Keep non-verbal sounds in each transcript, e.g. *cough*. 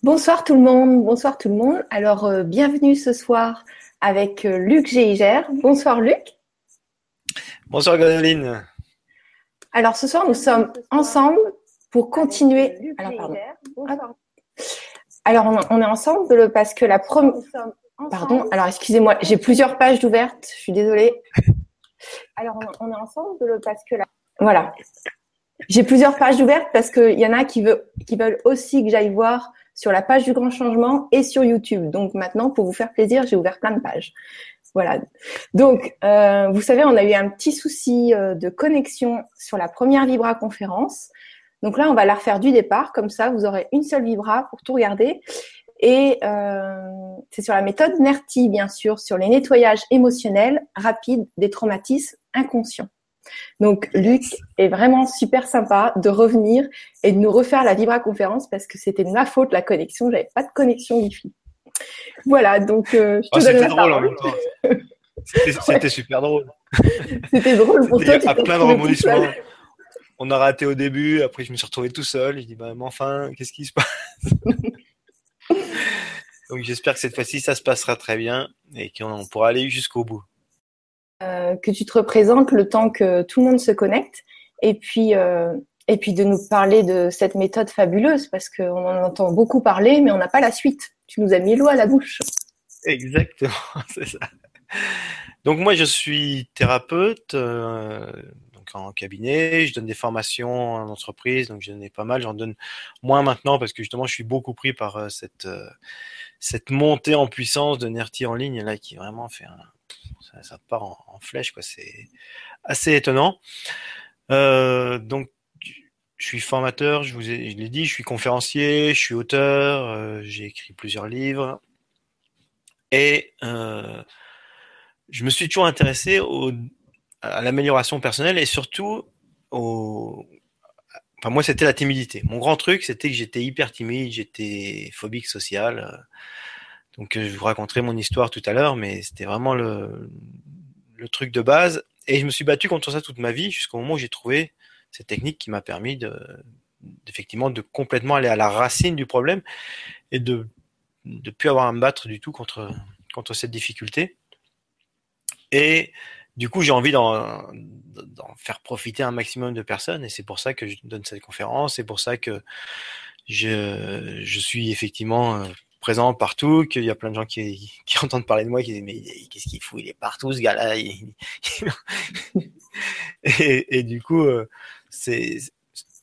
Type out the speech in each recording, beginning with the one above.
Bonsoir tout le monde, bonsoir tout le monde. Alors, euh, bienvenue ce soir avec euh, Luc Geiger. Bonsoir Luc. Bonsoir Gadeline. Alors, ce soir, nous sommes ensemble pour continuer. Alors, pardon. Alors, on, est ensemble parce que la première. Pardon, alors excusez-moi, j'ai plusieurs pages ouvertes, je suis désolée. *laughs* Alors, on, est ensemble parce que la. Voilà. J'ai plusieurs pages ouvertes parce qu'il y en a qui, veut, qui veulent aussi que j'aille voir sur la page du Grand Changement et sur YouTube. Donc maintenant, pour vous faire plaisir, j'ai ouvert plein de pages. Voilà. Donc, euh, vous savez, on a eu un petit souci euh, de connexion sur la première Vibra conférence. Donc là, on va la refaire du départ. Comme ça, vous aurez une seule Vibra pour tout regarder. Et euh, c'est sur la méthode NERTI, bien sûr, sur les nettoyages émotionnels rapides des traumatismes inconscients. Donc Luc est vraiment super sympa de revenir et de nous refaire la Vibra conférence parce que c'était de ma faute la connexion, j'avais pas de connexion Wi-Fi. Voilà, donc euh, je te oh, donne la drôle, En même temps. C'était *laughs* super drôle. C'était drôle pour toi. À plein de rebondissements. On a raté au début, après je me suis retrouvé tout seul. Je dis bah mais enfin, qu'est-ce qui se passe? *laughs* Donc j'espère que cette fois-ci ça se passera très bien et qu'on pourra aller jusqu'au bout. Euh, que tu te représentes le temps que tout le monde se connecte et puis euh, et puis de nous parler de cette méthode fabuleuse parce qu'on en entend beaucoup parler mais on n'a pas la suite. Tu nous as mis l'eau à la bouche. Exactement, *laughs* c'est ça. Donc moi je suis thérapeute euh, donc en cabinet, je donne des formations en entreprise, donc j'en ai pas mal, j'en donne moins maintenant parce que justement je suis beaucoup pris par cette cette montée en puissance de Nerti en ligne là qui vraiment fait un ça, part en, flèche, quoi. C'est assez étonnant. Euh, donc, je suis formateur, je vous ai, l'ai dit, je suis conférencier, je suis auteur, euh, j'ai écrit plusieurs livres. Et euh, je me suis toujours intéressé à l'amélioration personnelle et surtout au. Enfin, moi, c'était la timidité. Mon grand truc, c'était que j'étais hyper timide, j'étais phobique social. Donc euh, je vous raconterai mon histoire tout à l'heure, mais c'était vraiment le, le, truc de base. Et je me suis battu contre ça toute ma vie jusqu'au moment où j'ai trouvé cette technique qui m'a permis de, effectivement de complètement aller à la racine du problème et de ne plus avoir à me battre du tout contre, contre cette difficulté. Et du coup, j'ai envie d'en faire profiter un maximum de personnes et c'est pour ça que je donne cette conférence, c'est pour ça que je, je suis effectivement euh, présent partout, qu'il y a plein de gens qui, qui, *laughs* entendent parler de moi, qui disent mais qu'est-ce qu'il fout, il est partout ce gars-là. *laughs* et, et, du coup, euh, c'est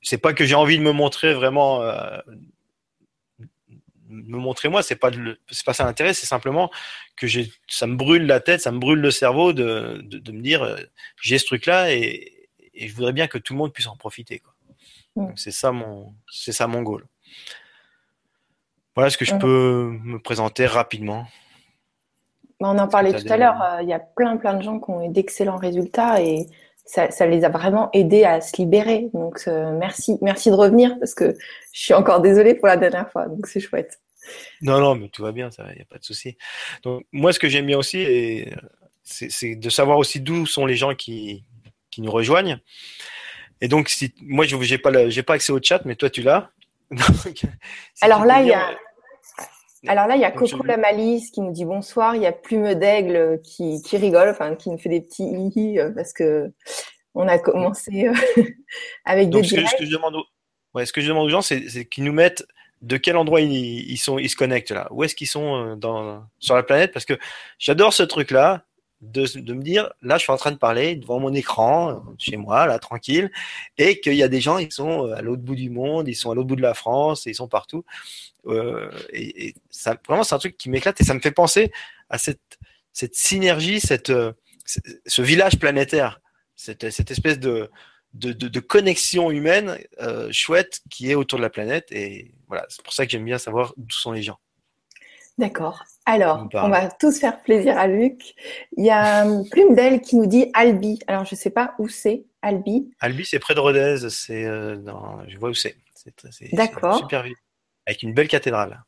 c'est pas que j'ai envie de me montrer vraiment, euh, me montrer moi, c'est pas c'est pas ça l'intérêt, c'est simplement que j'ai ça me brûle la tête, ça me brûle le cerveau de, de, de me dire euh, j'ai ce truc-là et, et, je voudrais bien que tout le monde puisse en profiter. Quoi. Mm. C'est ça mon c'est ça mon goal. Voilà ce que je peux me présenter rapidement. Bah, on en parlait tout à l'heure, euh, il y a plein plein de gens qui ont eu d'excellents résultats et ça, les a vraiment aidés à se libérer. Donc euh, merci, merci de revenir parce que je suis encore désolée pour la dernière fois, donc c'est chouette. Non, non, mais tout va bien, il n'y a pas de souci. Donc moi, ce que j'aime bien aussi, c'est de savoir aussi d'où sont les gens qui, qui nous rejoignent. Et donc, si, moi, je n'ai pas, pas accès au chat, mais toi, tu l'as. *laughs* Alors là, il y a, alors là, il y a Coco la Malice qui nous dit bonsoir. Il y a Plume d'Aigle qui, qui rigole, enfin qui nous fait des petits hi euh, parce que on a commencé euh, *laughs* avec des. Ce que, ce que, je demande aux, ouais, ce que je demande aux gens, c'est qu'ils nous mettent de quel endroit ils, ils, sont, ils se connectent là. Où est-ce qu'ils sont euh, dans, sur la planète? Parce que j'adore ce truc-là de, de, me dire, là, je suis en train de parler devant mon écran, chez moi, là, tranquille, et qu'il y a des gens, ils sont à l'autre bout du monde, ils sont à l'autre bout de la France, ils sont partout. Euh, et, et, ça, vraiment, c'est un truc qui m'éclate et ça me fait penser à cette, cette synergie, cette, euh, ce village planétaire, cette, cette espèce de, de, de, de connexion humaine euh, chouette qui est autour de la planète. Et voilà, c'est pour ça que j'aime bien savoir d'où sont les gens. D'accord. Alors, on va tous faire plaisir à Luc. Il y a Plume d'elle qui nous dit Albi. Alors, je ne sais pas où c'est, Albi. Albi, c'est près de Rodez. C'est dans... Je vois où c'est. D'accord. Super ville avec une belle cathédrale.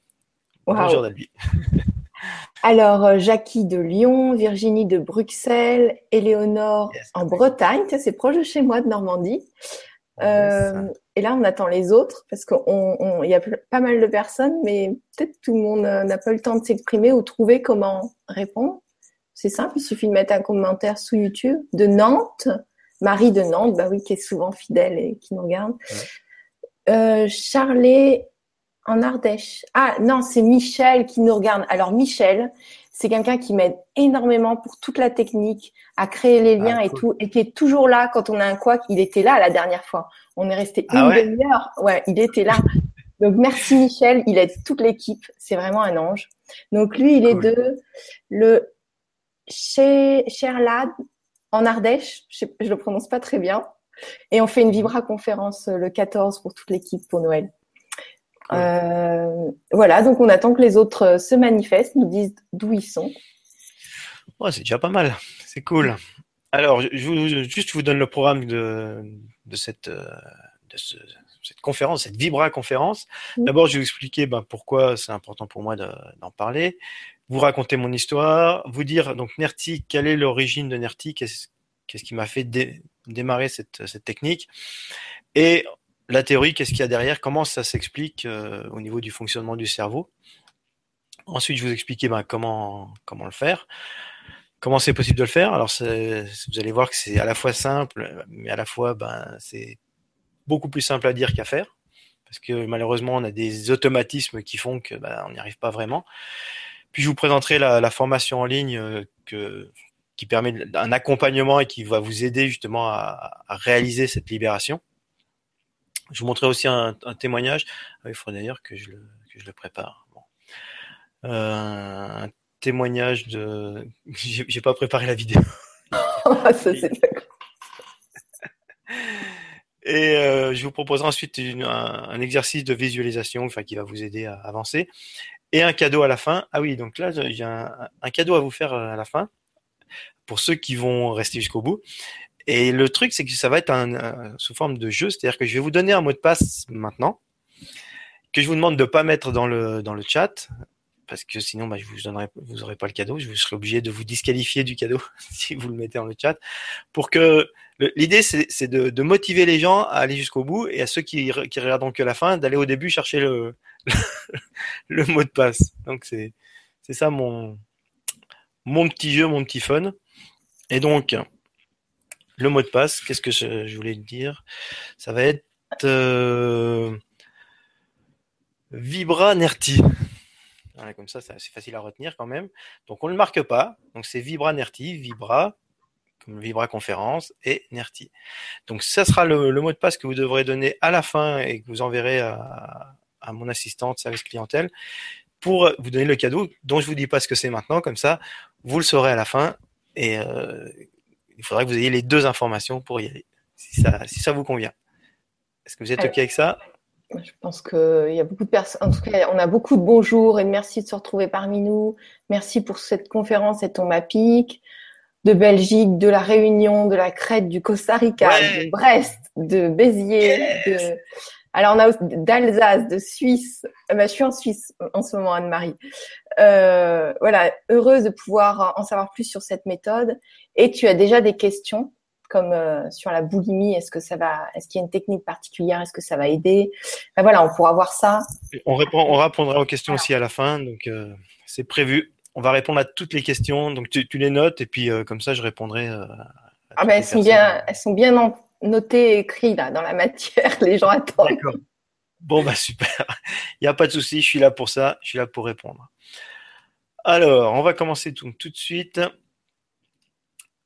Bonjour Dalby. *laughs* Alors, euh, Jackie de Lyon, Virginie de Bruxelles, Éléonore en Bretagne, c'est proche de chez moi, de Normandie. Euh, et là, on attend les autres parce qu'il y a pas mal de personnes, mais peut-être tout le monde n'a pas eu le temps de s'exprimer ou trouver comment répondre. C'est simple, il suffit de mettre un commentaire sous YouTube de Nantes, Marie de Nantes, bah oui, qui est souvent fidèle et qui nous regarde. Euh, Charlet en Ardèche. Ah non, c'est Michel qui nous regarde. Alors Michel, c'est quelqu'un qui m'aide énormément pour toute la technique, à créer les liens ah, et tout, et qui est toujours là quand on a un quoi. Il était là la dernière fois. On est resté ah une demi-heure. Ouais, il était là. Donc merci Michel, il aide toute l'équipe. C'est vraiment un ange. Donc lui, il est de le Cherlad en Ardèche. Je, je le prononce pas très bien. Et on fait une Vibra conférence le 14 pour toute l'équipe pour Noël. Euh, voilà, donc on attend que les autres euh, se manifestent, nous disent d'où ils sont. c'est déjà pas mal, c'est cool. Alors, je vous, juste vous donne le programme de, de cette, euh, cette conférence, cette Vibra conférence. D'abord, je vais vous expliquer ben, pourquoi c'est important pour moi d'en parler, vous raconter mon histoire, vous dire donc Nerti, quelle est l'origine de Nerti, qu'est-ce qui m'a fait démarrer cette, cette technique, et la théorie, qu'est-ce qu'il y a derrière, comment ça s'explique euh, au niveau du fonctionnement du cerveau. Ensuite, je vous expliquer ben, comment, le faire, comment c'est possible de le faire? Alors, vous allez voir que c'est à la fois simple, mais à la fois, ben, c'est beaucoup plus simple à dire qu'à faire. Parce que malheureusement, on a des automatismes qui font que ben, n'y arrive pas vraiment. Puis je vous présenterai la, formation en ligne euh, qui permet un accompagnement et qui va vous aider justement à réaliser cette libération. Je vous montrerai aussi un, témoignage. Ah il faudrait d'ailleurs que, je le, que je le prépare. Euh, un témoignage de. *laughs* J'ai pas préparé la vidéo. *laughs* Ah, ça, *laughs* Et euh, je vous proposerai ensuite un, exercice de visualisation enfin, qui va vous aider à avancer. Et un cadeau à la fin. Ah oui, donc là, j'ai un, un, cadeau à vous faire à la fin pour ceux qui vont rester jusqu'au bout. Et le truc, c'est que ça va être sous forme de jeu, c'est-à-dire que je vais vous donner un mot de passe maintenant, que je vous demande de pas mettre dans le dans le chat, parce que sinon, bah, je vous donnerai, vous aurez pas le cadeau, je serai obligé de vous disqualifier du cadeau *laughs* si vous le mettez dans le chat, pour que l'idée, c'est de, motiver les gens à aller jusqu'au bout et à ceux qui, qui regardent que la fin, d'aller au début chercher *laughs* le mot de passe. Donc c'est c'est ça mon mon petit jeu, mon petit fun. Et donc, le mot de passe, qu'est-ce que je, voulais dire? Ça va être euh, Vibra Nerti. comme ça, c'est facile à retenir quand même. Donc on ne le marque pas. Donc c'est Vibra Nerti, Vibra, comme Vibra Conférence et Nerti. Donc ça sera le, mot de passe que vous devrez donner à la fin et que vous enverrez à, mon assistante service clientèle pour vous donner le cadeau dont je vous dis pas ce que c'est maintenant. Comme ça, vous le saurez à la fin et euh, il faudra que vous ayez les deux informations pour y aller, si ça, si ça vous convient. Est-ce que vous êtes OK avec ça? Je pense qu'il y a beaucoup de personnes. En tout cas, on a beaucoup de bonjours et merci de se retrouver parmi nous. Merci pour cette conférence et ton MAPIC de Belgique, de la Réunion, de la Crète, du Costa Rica, de Brest, de Béziers, de... Alors on a d'Alsace, de Suisse. Euh, bah, je suis en Suisse en ce moment, Anne-Marie. Euh, voilà, heureuse de pouvoir en savoir plus sur cette méthode. Et tu as déjà des questions comme euh, sur la boulimie, est-ce que ça va, est-ce qu'il y a une technique particulière, est-ce que ça va aider? Voilà, on pourra voir ça. On répond, on répondra aux questions aussi à la fin, donc euh, c'est prévu. On va répondre à toutes les questions, donc tu, les notes et puis comme ça je répondrai. ah ben elles sont bien, elles sont bien notées et écrites là dans la matière, *laughs* les gens attendent. Bon bah super, *laughs* il n'y a pas de souci, je suis là pour ça, je suis là pour répondre. Alors, on va commencer tout, de suite.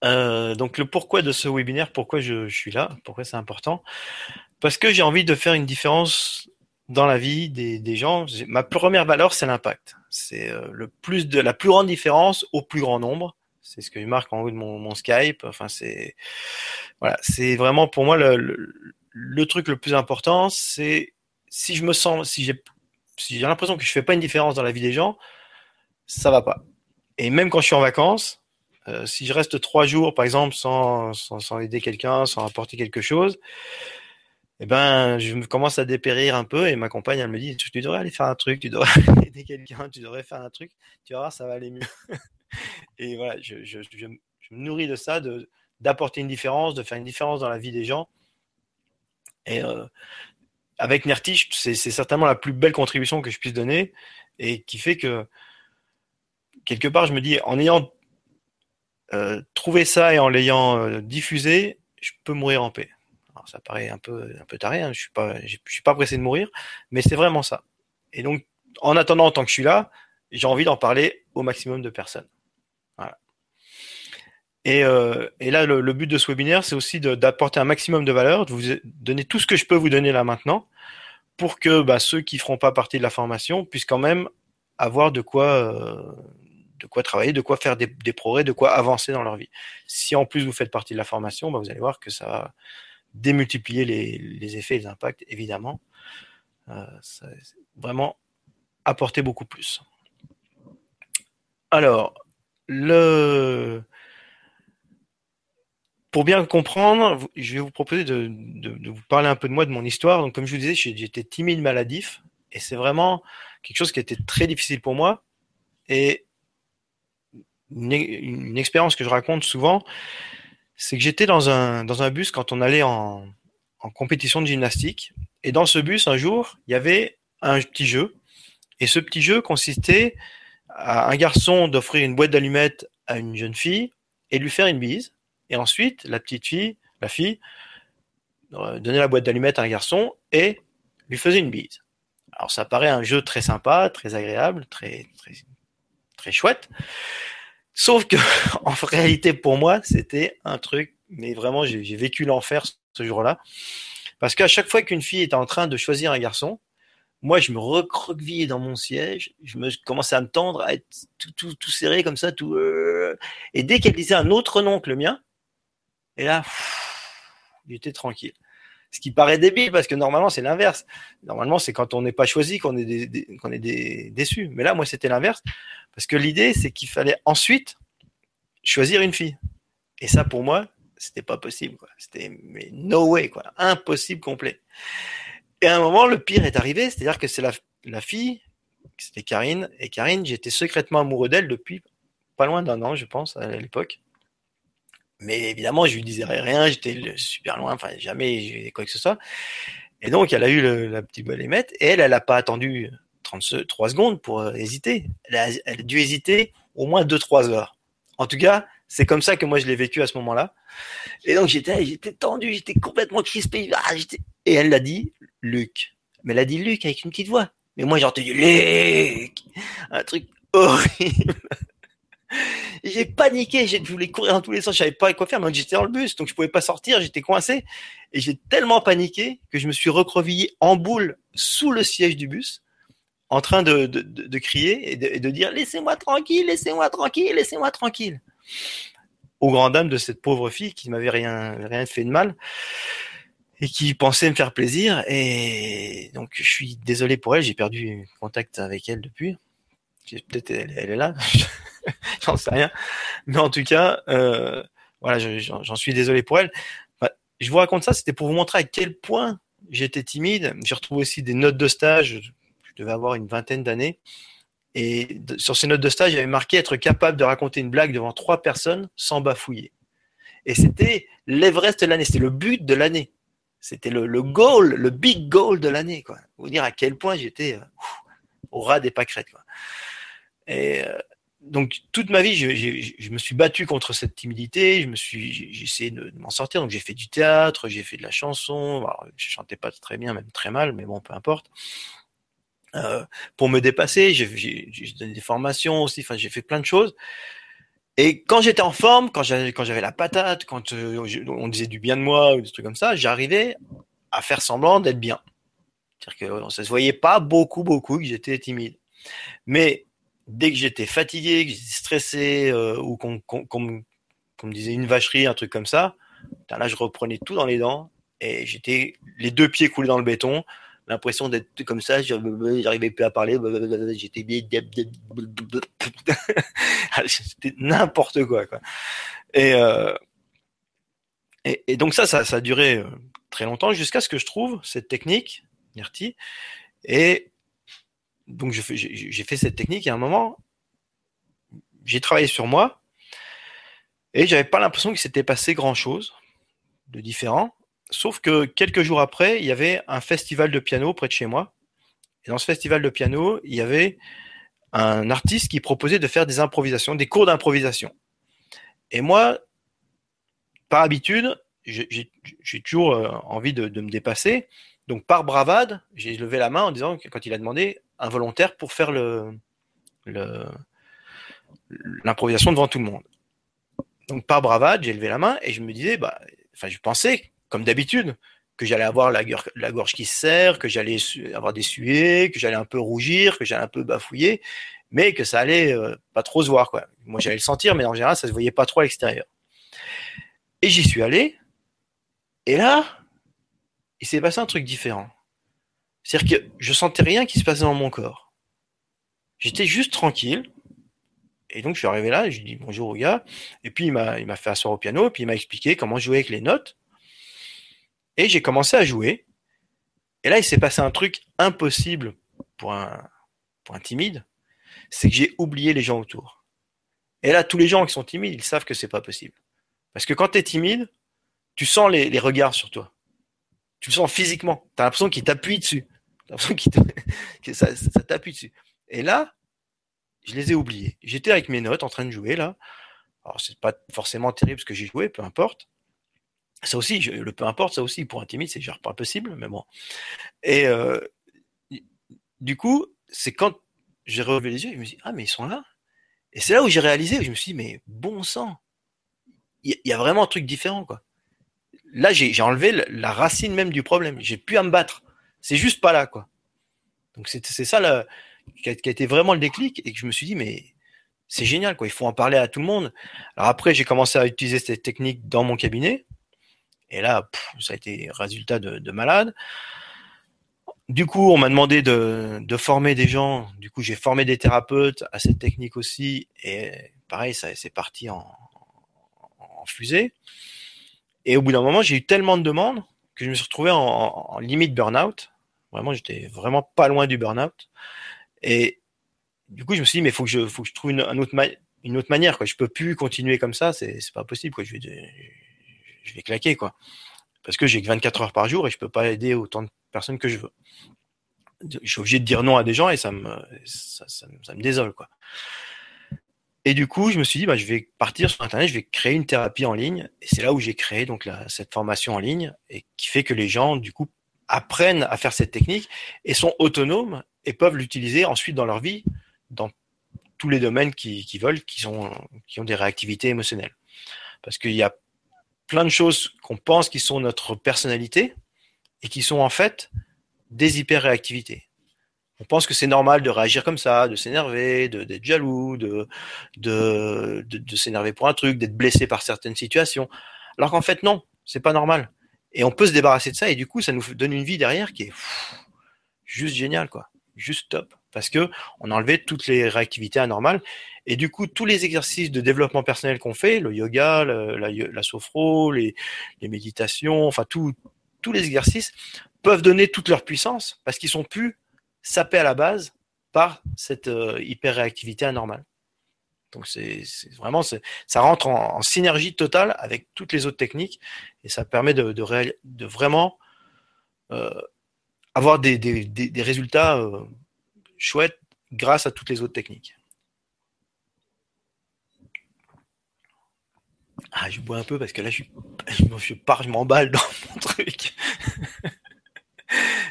Euh, donc le pourquoi de ce webinaire, pourquoi je, suis là, pourquoi c'est important? Parce que j'ai envie de faire une différence dans la vie des, gens. Ma première valeur, c'est l'impact. C'est euh, le plus de la plus grande différence au plus grand nombre. C'est ce que marque en haut de mon, Skype. Enfin, c'est voilà, c'est vraiment pour moi le, truc le plus important. C'est si je me sens, si j'ai si j'ai l'impression que je fais pas une différence dans la vie des gens, ça va pas. Et même quand je suis en vacances, euh, si je reste trois jours, par exemple, sans, sans, aider quelqu'un, sans apporter quelque chose, eh ben, je me commence à dépérir un peu et ma compagne, elle me dit, tu, devrais aller faire un truc, tu devrais *laughs* aider quelqu'un, tu devrais faire un truc, tu vas voir, ça va aller mieux. *laughs* et voilà, je, me nourris de ça, de, d'apporter une différence, de faire une différence dans la vie des gens. Et euh, avec Nerti, c'est certainement la plus belle contribution que je puisse donner et qui fait que quelque part, je me dis, en ayant euh, trouvé ça et en l'ayant euh, diffusé, je peux mourir en paix. Alors, ça paraît un peu un peu taré, hein, je je suis pas pressé de mourir, mais c'est vraiment ça. Et donc, en attendant, tant que je suis là, j'ai envie d'en parler au maximum de personnes. Et, euh, et là, le, le, but de ce webinaire, c'est aussi d'apporter un maximum de valeur, de vous donner tout ce que je peux vous donner là maintenant, pour que bah, ceux qui feront pas partie de la formation puissent quand même avoir de quoi, euh, de quoi travailler, de quoi faire des, des, progrès, de quoi avancer dans leur vie. Si en plus vous faites partie de la formation, bah, vous allez voir que ça va démultiplier les, les effets et les impacts, évidemment. Euh, ça, vraiment apporter beaucoup plus. Alors, le pour bien comprendre, je vais vous proposer de, vous parler un peu de moi, de mon histoire. Donc, comme je vous disais, j'étais timide, maladif, et c'est vraiment quelque chose qui été très difficile pour moi. Et une, une expérience que je raconte souvent, c'est que j'étais dans un, dans un bus quand on allait en, en compétition de gymnastique. Et dans ce bus, un jour, il y avait un petit jeu. Et ce petit jeu consistait à un garçon d'offrir une boîte d'allumettes à une jeune fille et lui faire une bise. Et ensuite, la petite fille, la fille, euh, donnait la boîte d'allumettes à un garçon et lui faisait une bise. Alors ça paraît un jeu très sympa, très agréable, très très très chouette. Sauf que *laughs* en réalité pour moi, c'était un truc mais vraiment j'ai vécu l'enfer ce jour-là parce qu'à chaque fois qu'une fille était en train de choisir un garçon, moi je me recroquevillais dans mon siège, je me commençais à me tendre, à être tout, tout, tout serré comme ça, tout euh, et dès qu'elle disait un autre nom que le mien, et là, j'étais tranquille. Ce qui paraît débile parce que normalement c'est l'inverse. Normalement c'est quand on n'est pas choisi qu'on est, est déçu. Mais là moi c'était l'inverse parce que l'idée c'est qu'il fallait ensuite choisir une fille. Et ça pour moi c'était pas possible. C'était no way quoi, impossible complet. Et à un moment le pire est arrivé, c'est-à-dire que c'est la, la fille, c'était Karine, et Karine j'étais secrètement amoureux d'elle depuis pas loin d'un an je pense à l'époque. Mais évidemment, je lui disais rien, j'étais super loin, enfin jamais quoi que ce soit. Et donc, elle a eu le, la petite balémette, et elle, elle n'a pas attendu 33 secondes pour euh, hésiter. Elle a, elle a, dû hésiter au moins 2-3 heures. En tout cas, c'est comme ça que moi je l'ai vécu à ce moment-là. Et donc j'étais, j'étais tendu, j'étais complètement crispé. Ah, et elle l'a dit, Luc. Mais elle a dit Luc avec une petite voix. Mais moi j'ai entendu Luc, un truc horrible j'ai paniqué, je voulais courir dans tous les sens, je savais pas quoi faire, mais j'étais dans le bus, donc je pouvais pas sortir, j'étais coincé, et j'ai tellement paniqué que je me suis recroquevillé en boule sous le siège du bus, en train de, de, crier et de, dire laissez-moi tranquille, laissez-moi tranquille, laissez-moi tranquille. Au grand dame de cette pauvre fille qui m'avait rien, rien fait de mal et qui pensait me faire plaisir. Et donc je suis désolé pour elle, j'ai perdu contact avec elle depuis. Peut-être elle, est là. *laughs* *laughs* j'en sais rien. Mais en tout cas, euh, voilà, j'en suis désolé pour elle. Enfin, je vous raconte ça, c'était pour vous montrer à quel point j'étais timide. J'ai retrouvé aussi des notes de stage. Je devais avoir une vingtaine d'années. Et sur ces notes de stage, j'avais marqué être capable de raconter une blague devant trois personnes sans bafouiller. Et c'était l'Everest de l'année, c'était le but de l'année. C'était le, le, goal, le big goal de l'année. Vous dire à quel point j'étais euh, au ras des pâquerettes. Et euh, donc toute ma vie, je, je, je, me suis battu contre cette timidité. Je me suis, j'ai essayé de, m'en sortir. Donc j'ai fait du théâtre, j'ai fait de la chanson. Alors, je chantais pas très bien, même très mal, mais bon, peu importe. Euh, pour me dépasser, j'ai donné des formations aussi. Enfin, j'ai fait plein de choses. Et quand j'étais en forme, quand j'avais quand j'avais la patate, quand euh, on disait du bien de moi ou des trucs comme ça, j'arrivais à faire semblant d'être bien. C'est-à-dire que ça se voyait pas beaucoup, beaucoup que j'étais timide. Mais dès que j'étais fatigué, que j'étais stressé, euh, ou qu'on qu qu me disait une vacherie, un truc comme ça, là je reprenais tout dans les dents et j'étais les deux pieds coulés dans le béton, l'impression d'être comme ça, j'arrivais plus à parler, j'étais *laughs* c'était n'importe quoi, quoi. Et, euh, et, et, donc ça, ça, ça a duré euh, très longtemps jusqu'à ce que je trouve cette technique, NIRTI, et donc j'ai fait cette technique et à un moment, j'ai travaillé sur moi et j'avais pas l'impression qu'il s'était passé grand chose de différent. sauf que quelques jours après, il y avait un festival de piano près de chez moi. Et dans ce festival de piano, il y avait un artiste qui proposait de faire des improvisations, des cours d'improvisation. Et moi, par habitude, j'ai toujours euh, envie de, me dépasser. Donc, par bravade, j'ai levé la main en disant, quand il a demandé, un volontaire pour faire le, l'improvisation devant tout le monde. Donc, par bravade, j'ai levé la main et je me disais, bah, enfin, je pensais, comme d'habitude, que j'allais avoir la, la, gorge qui se serre, que j'allais avoir des suées, que j'allais un peu rougir, que j'allais un peu bafouiller, mais que ça allait euh, pas trop se voir, quoi. Moi, j'allais le sentir, mais en général, ça se voyait pas trop à l'extérieur. Et j'y suis allé, et là, il s'est passé un truc différent. C'est-à-dire que je sentais rien qui se passait dans mon corps. J'étais juste tranquille. Et donc, je suis arrivé là, je lui dis bonjour au gars. Et puis, il m'a, fait asseoir au piano, puis il m'a expliqué comment jouer avec les notes. Et j'ai commencé à jouer. Et là, il s'est passé un truc impossible pour un, pour un timide. C'est que j'ai oublié les gens autour. Et là, tous les gens qui sont timides, ils savent que c'est pas possible. Parce que quand tu es timide, tu sens les, regards sur toi. Tu le sens physiquement. Tu as l'impression qu'il t'appuie dessus. *laughs* que ça, t'appuie dessus. Et là, je les ai oubliés. J'étais avec mes notes en train de jouer là. Alors c'est pas forcément terrible ce que j'ai joué, peu importe. Ça aussi, le peu importe, ça aussi pour un timide, c'est genre pas possible, mais bon. Et euh, du coup, c'est quand j'ai relevé les yeux, je me suis dit, ah mais ils sont là. Et c'est là où j'ai réalisé, je me suis dit, mais bon sang, il y, a vraiment un truc différent quoi là, j'ai enlevé la racine même du problème. J'ai plus à me battre. C'est juste pas là, quoi. Donc c'est ça qui, a, été vraiment le déclic et que je me suis dit, mais c'est génial, quoi. Il faut en parler à tout le monde. Alors après, j'ai commencé à utiliser cette technique dans mon cabinet. Et là, ça a été résultat de, malade. Du coup, on m'a demandé de, former des gens. Du coup, j'ai formé des thérapeutes à cette technique aussi. Et pareil, ça c'est parti en, en fusée. Et au bout d'un moment, j'ai eu tellement de demandes que je me suis retrouvé en, limite burn-out. Vraiment, j'étais vraiment pas loin du burn-out. Et du coup, je me suis dit, mais faut que je, faut que je trouve une, autre, une autre manière. Quoi. Je peux plus continuer comme ça. C'est, pas possible. Quoi. Je vais, je vais claquer, quoi. Parce que j'ai que 24 heures par jour et je peux pas aider autant de personnes que je veux. Je suis obligé de dire non à des gens et ça me, ça, ça me désole, quoi. Et du coup, je me suis dit, bah, je vais partir sur Internet, je vais créer une thérapie en ligne. Et c'est là où j'ai créé donc cette formation en ligne et qui fait que les gens, du coup, apprennent à faire cette technique et sont autonomes et peuvent l'utiliser ensuite dans leur vie, dans tous les domaines qu'ils veulent, qui, sont, qui ont des réactivités émotionnelles. Parce qu'il y a plein de choses qu'on pense qui sont notre personnalité et qui sont en fait des hyper-réactivités on pense que c'est normal de réagir comme ça, de s'énerver, d'être jaloux, de, de, de, s'énerver pour un truc, d'être blessé par certaines situations. Alors qu'en fait, non, c'est pas normal. Et on peut se débarrasser de ça, et du coup, ça nous donne une vie derrière qui est juste géniale, quoi. Juste top. Parce que on a enlevé toutes les réactivités anormales. Et du coup, tous les exercices de développement personnel qu'on fait, le yoga, la, la sophro, les, méditations, enfin, tous les exercices peuvent donner toute leur puissance parce qu'ils sont plus sapé à la base par cette euh, hyper-réactivité anormale. Donc c'est vraiment, ça rentre en, synergie totale avec toutes les autres techniques et ça permet de, de, vraiment euh, avoir des, résultats euh, chouettes grâce à toutes les autres techniques. Ah, je bois un peu parce que là, je, je pars, je m'emballe dans *laughs* mon truc.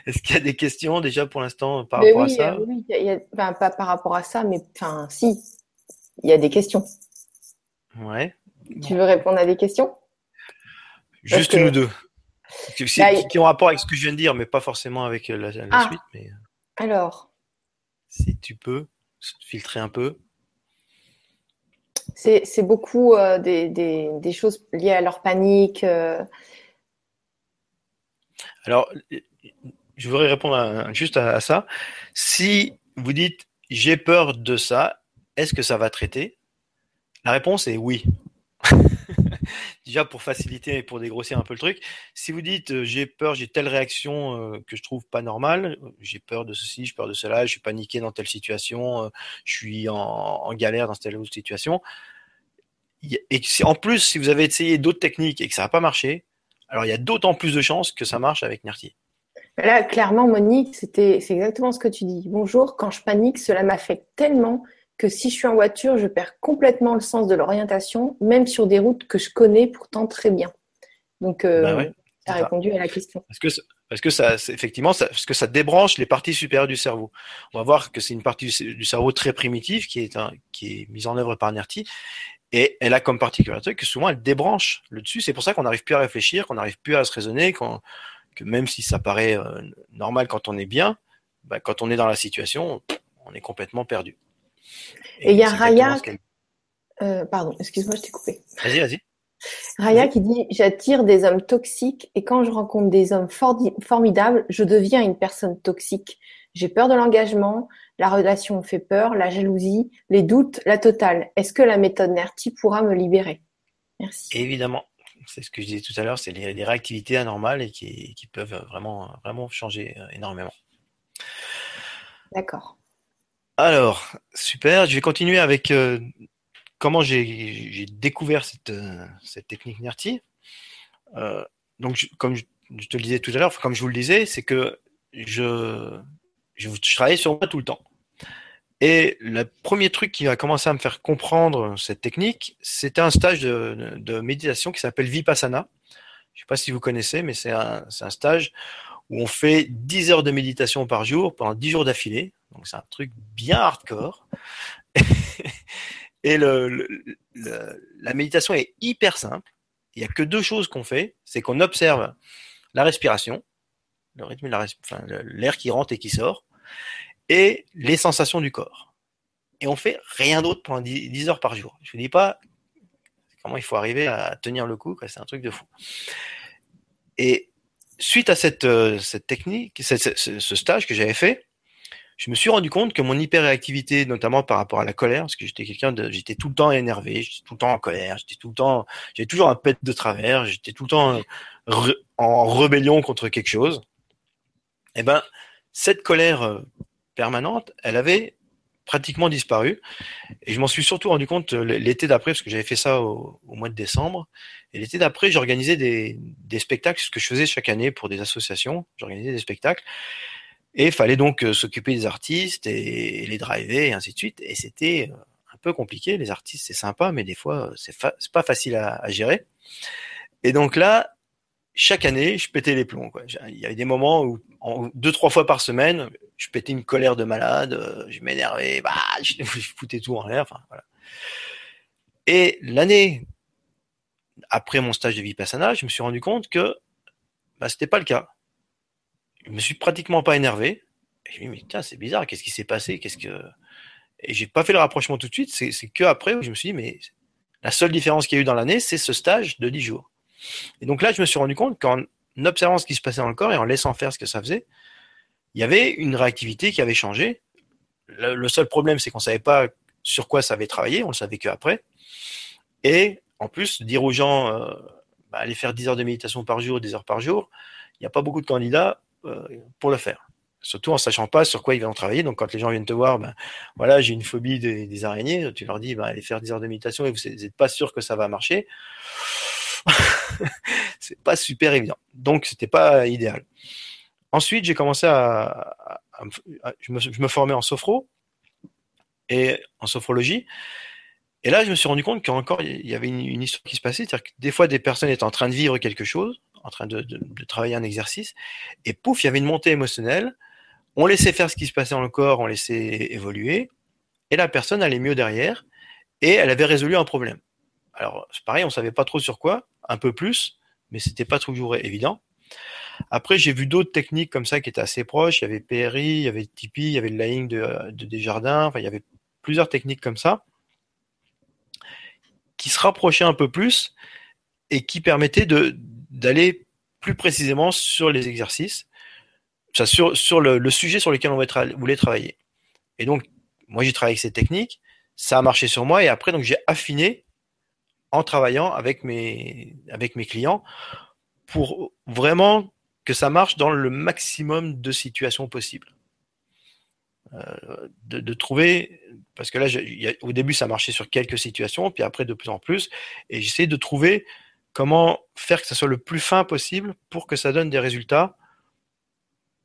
Est-ce qu'il y a des questions déjà pour l'instant par rapport à ça? euh, Oui, y a, pas par rapport à ça, mais enfin, si, il y a des questions. Ouais. Tu veux répondre à des questions? Juste nous deux. Bah, qui, ont rapport avec ce que je viens de dire, mais pas forcément avec euh, la, ah. suite. Mais... Euh, Alors. Si tu peux filtrer un peu. C'est beaucoup des, des, choses liées à leur panique. Alors, je voudrais répondre juste à, ça. Si vous dites j'ai peur de ça, est-ce que ça va traiter? La réponse est oui. *laughs* Déjà pour faciliter et pour dégrossir un peu le truc, si vous dites euh, j'ai peur, j'ai telle réaction euh, que je trouve pas normale, j'ai peur de ceci, j'ai peur de cela, je suis paniqué dans telle situation, euh, je suis en, galère dans telle autre situation, et en plus si vous avez essayé d'autres techniques et que ça n'a pas marché, alors il y a d'autant plus de chances que ça marche avec NERTI. Là, clairement, Monique, c'est exactement ce que tu dis. Bonjour, quand je panique, cela m'affecte tellement que si je suis en voiture, je perds complètement le sens de l'orientation, même sur des routes que je connais pourtant très bien. Donc, euh, bah ça a répondu à la question. Parce que, parce que ça, effectivement, ça, parce que ça débranche les parties supérieures du cerveau. On va voir que c'est une partie du cerveau très primitive qui est, un, qui est mise en œuvre par NERTI. Et elle a comme particularité que souvent elle débranche le dessus. C'est pour ça qu'on n'arrive plus à réfléchir, qu'on n'arrive plus à se raisonner, que même si ça paraît euh, normal quand on est bien, bah, quand on est dans la situation, on est complètement perdu. Et il y a Raya. Euh, pardon, excuse-moi, je t'ai coupé. Vas-y, vas-y. Raya qui dit J'attire des hommes toxiques et quand je rencontre des hommes formidables, je deviens une personne toxique. J'ai peur de l'engagement, la relation fait peur, la jalousie, les doutes, la totale. Est-ce que la méthode NERTI pourra me libérer? Merci. Évidemment. C'est ce que je disais tout à l'heure, c'est des réactivités anormales et qui, qui peuvent vraiment, vraiment changer euh, énormément. D'accord. Alors, super. Je vais continuer avec euh, comment j'ai découvert cette, euh, technique NERTI. Euh, donc, comme je, te le disais tout à l'heure, comme je vous le disais, c'est que je, je, travaillais sur moi tout le temps. Et le premier truc qui a commencé à me faire comprendre cette technique, c'était un stage de, méditation qui s'appelle Vipassana. Je ne sais pas si vous connaissez, mais c'est un, stage où on fait 10 heures de méditation par jour pendant 10 jours d'affilée. Donc c'est un truc bien hardcore. *laughs* Et la méditation est hyper simple. Il n'y a que deux choses qu'on fait. C'est qu'on observe la respiration, le rythme, l'air qui rentre et qui sort, et les sensations du corps. Et on fait rien d'autre pendant 10, heures par jour. Je ne vous dis pas comment il faut arriver à tenir le coup, c'est un truc de fou. Et suite à cette, euh, cette technique, ce stage que j'avais fait, je me suis rendu compte que mon hyperréactivité, notamment par rapport à la colère, parce que j'étais quelqu'un de, j'étais tout le temps énervé, j'étais tout le temps en colère, j'étais tout le temps, j'avais toujours un pet de travers, j'étais tout le temps en rébellion contre quelque chose. Eh ben, cette colère euh, permanente, elle avait pratiquement disparu. Et je m'en suis surtout rendu compte euh, l'été d'après, parce que j'avais fait ça au, mois de décembre. Et l'été d'après, j'organisais des, des spectacles, ce que je faisais chaque année pour des associations. J'organisais des spectacles. Et il fallait donc euh, s'occuper des artistes et, les driver et ainsi de suite. Et c'était euh, un peu compliqué. Les artistes, c'est sympa, mais des fois, c'est pas facile à, gérer. Et donc là, chaque année, je pétais les plombs. Quoi. Il y avait des moments où, deux, trois fois par semaine, je pétais une colère de malade, je m'énervais, bah, *laughs* je, foutais tout en l'air. Enfin, voilà. Et l'année après mon stage de Vipassana, je me suis rendu compte que bah, c'était pas le cas je me suis pratiquement pas énervé. Je me dit, mais tiens, c'est bizarre, qu'est-ce qui s'est passé Qu'est-ce que Et j'ai pas fait le rapprochement tout de suite. C'est, c'est que après où je me suis dit, mais la seule différence qu'il y a eu dans l'année, c'est ce stage de 10 jours. Et donc là, je me suis rendu compte qu'en observant ce qui se passait dans le corps et en laissant faire ce que ça faisait, il y avait une réactivité qui avait changé. Le, seul problème, c'est qu'on savait pas sur quoi ça avait travaillé, on le savait que après. Et en plus, dire aux gens, euh, bah, allez faire 10 heures de méditation par jour, 10 heures par jour, il n'y a pas beaucoup de candidats euh, pour le faire. Surtout en sachant pas sur quoi ils vont travailler. Donc, quand les gens viennent te voir, ben, voilà, j'ai une phobie des, araignées, tu leur dis, ben, allez faire 10 heures de méditation et vous n'êtes pas sûr que ça va marcher. *laughs* c'est pas super évident. Donc, c'était pas idéal. Ensuite, j'ai commencé à, je, me, formais en sophro et en sophrologie. Et là, je me suis rendu compte qu'encore, il y avait une, une histoire qui se passait. C'est-à-dire que des fois, des personnes étaient en train de vivre quelque chose, en train de, travailler un exercice, et pouf, il y avait une montée émotionnelle. On laissait faire ce qui se passait dans le corps, on laissait évoluer, et la personne allait mieux derrière, et elle avait résolu un problème. Alors, c'est pareil, on savait pas trop sur quoi, un peu plus, mais c'était pas toujours évident. Après, j'ai vu d'autres techniques comme ça qui étaient assez proches. Il y avait PRI, il y avait Tipeee, il y avait le lying de, de Desjardins. Enfin, il y avait plusieurs techniques comme ça qui se rapprochaient un peu plus et qui permettaient d'aller plus précisément sur les exercices, sur, sur le, sujet sur lequel on voulait travailler. Et donc, moi, j'ai travaillé avec ces techniques, ça a marché sur moi, et après, j'ai affiné en travaillant avec mes, avec mes clients pour vraiment que ça marche dans le maximum de situations possibles. Euh, de, trouver, parce que là, au début, ça marchait sur quelques situations, puis après, de plus en plus, et j'essaie de trouver comment faire que ça soit le plus fin possible pour que ça donne des résultats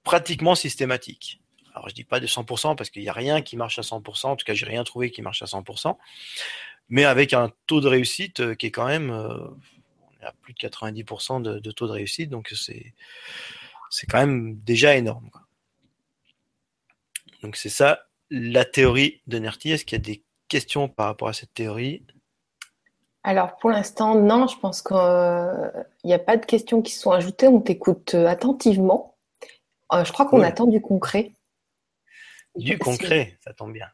pratiquement systématiques. Alors je dis pas de 100% parce qu'il n'y a rien qui marche à 100%, en tout cas j'ai rien trouvé qui marche à 100%, mais avec un taux de réussite euh, qui est quand même euh, à plus de 90% de, taux de réussite, donc c'est c'est quand même déjà énorme. Donc c'est ça la théorie de Nerti. Est-ce qu'il y a des questions par rapport à cette théorie? Alors pour l'instant, non, je pense qu'il n'y a pas de questions qui sont ajoutées. On t'écoute euh, attentivement. Euh, je crois qu'on attend du concret. Du concret, ça tombe bien.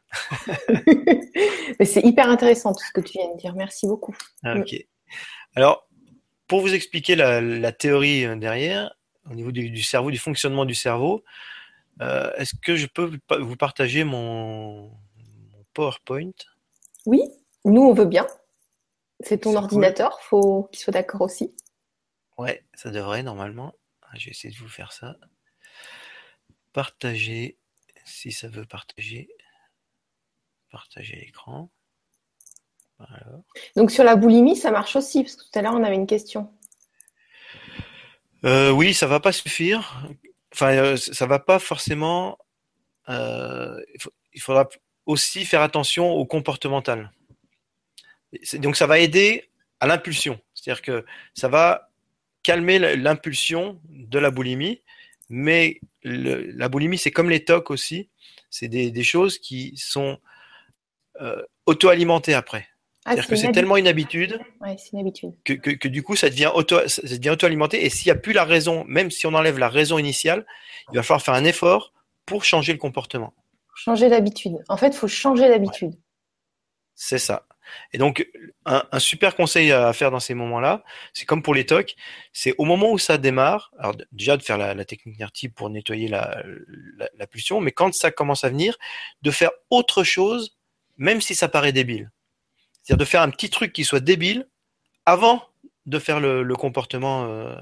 *laughs* Mais c'est hyper intéressant tout ce que tu viens de dire. Merci beaucoup. Ah, ok. Alors, pour vous expliquer la, théorie euh, derrière, au niveau du, cerveau, du fonctionnement du cerveau, est-ce que je peux vous partager mon PowerPoint? Oui, nous on veut bien. C'est ton ordinateur, faut qu'il soit d'accord aussi. Ouais, ça devrait normalement. Ah, je vais essayer de vous faire ça. Partager, si ça veut partager. Partager l'écran. Donc sur la boulimie, ça marche aussi, parce que tout à l'heure on avait une question. Euh, oui, ça va pas suffire. Enfin, euh, ça va pas forcément. Euh, il faudra aussi faire attention au comportemental donc ça va aider à l'impulsion. C'est-à-dire que ça va calmer l'impulsion de la boulimie, mais la boulimie, c'est comme les tocs aussi. C'est des, choses qui sont euh, auto-alimentées après. Ah, C'est-à-dire que c'est tellement une habitude, Que, du coup ça devient auto, alimenté Et s'il n'y a plus la raison, même si on enlève la raison initiale, il va falloir faire un effort pour changer le comportement. Changer l'habitude. En fait, il faut changer l'habitude. C'est ça. Et donc, un, super conseil à faire dans ces moments-là, c'est comme pour les tocs, c'est au moment où ça démarre, alors déjà de faire la, technique NERTI pour nettoyer la, la, pulsion, mais quand ça commence à venir, de faire autre chose, même si ça paraît débile. C'est-à-dire de faire un petit truc qui soit débile avant de faire le, comportement. Euh,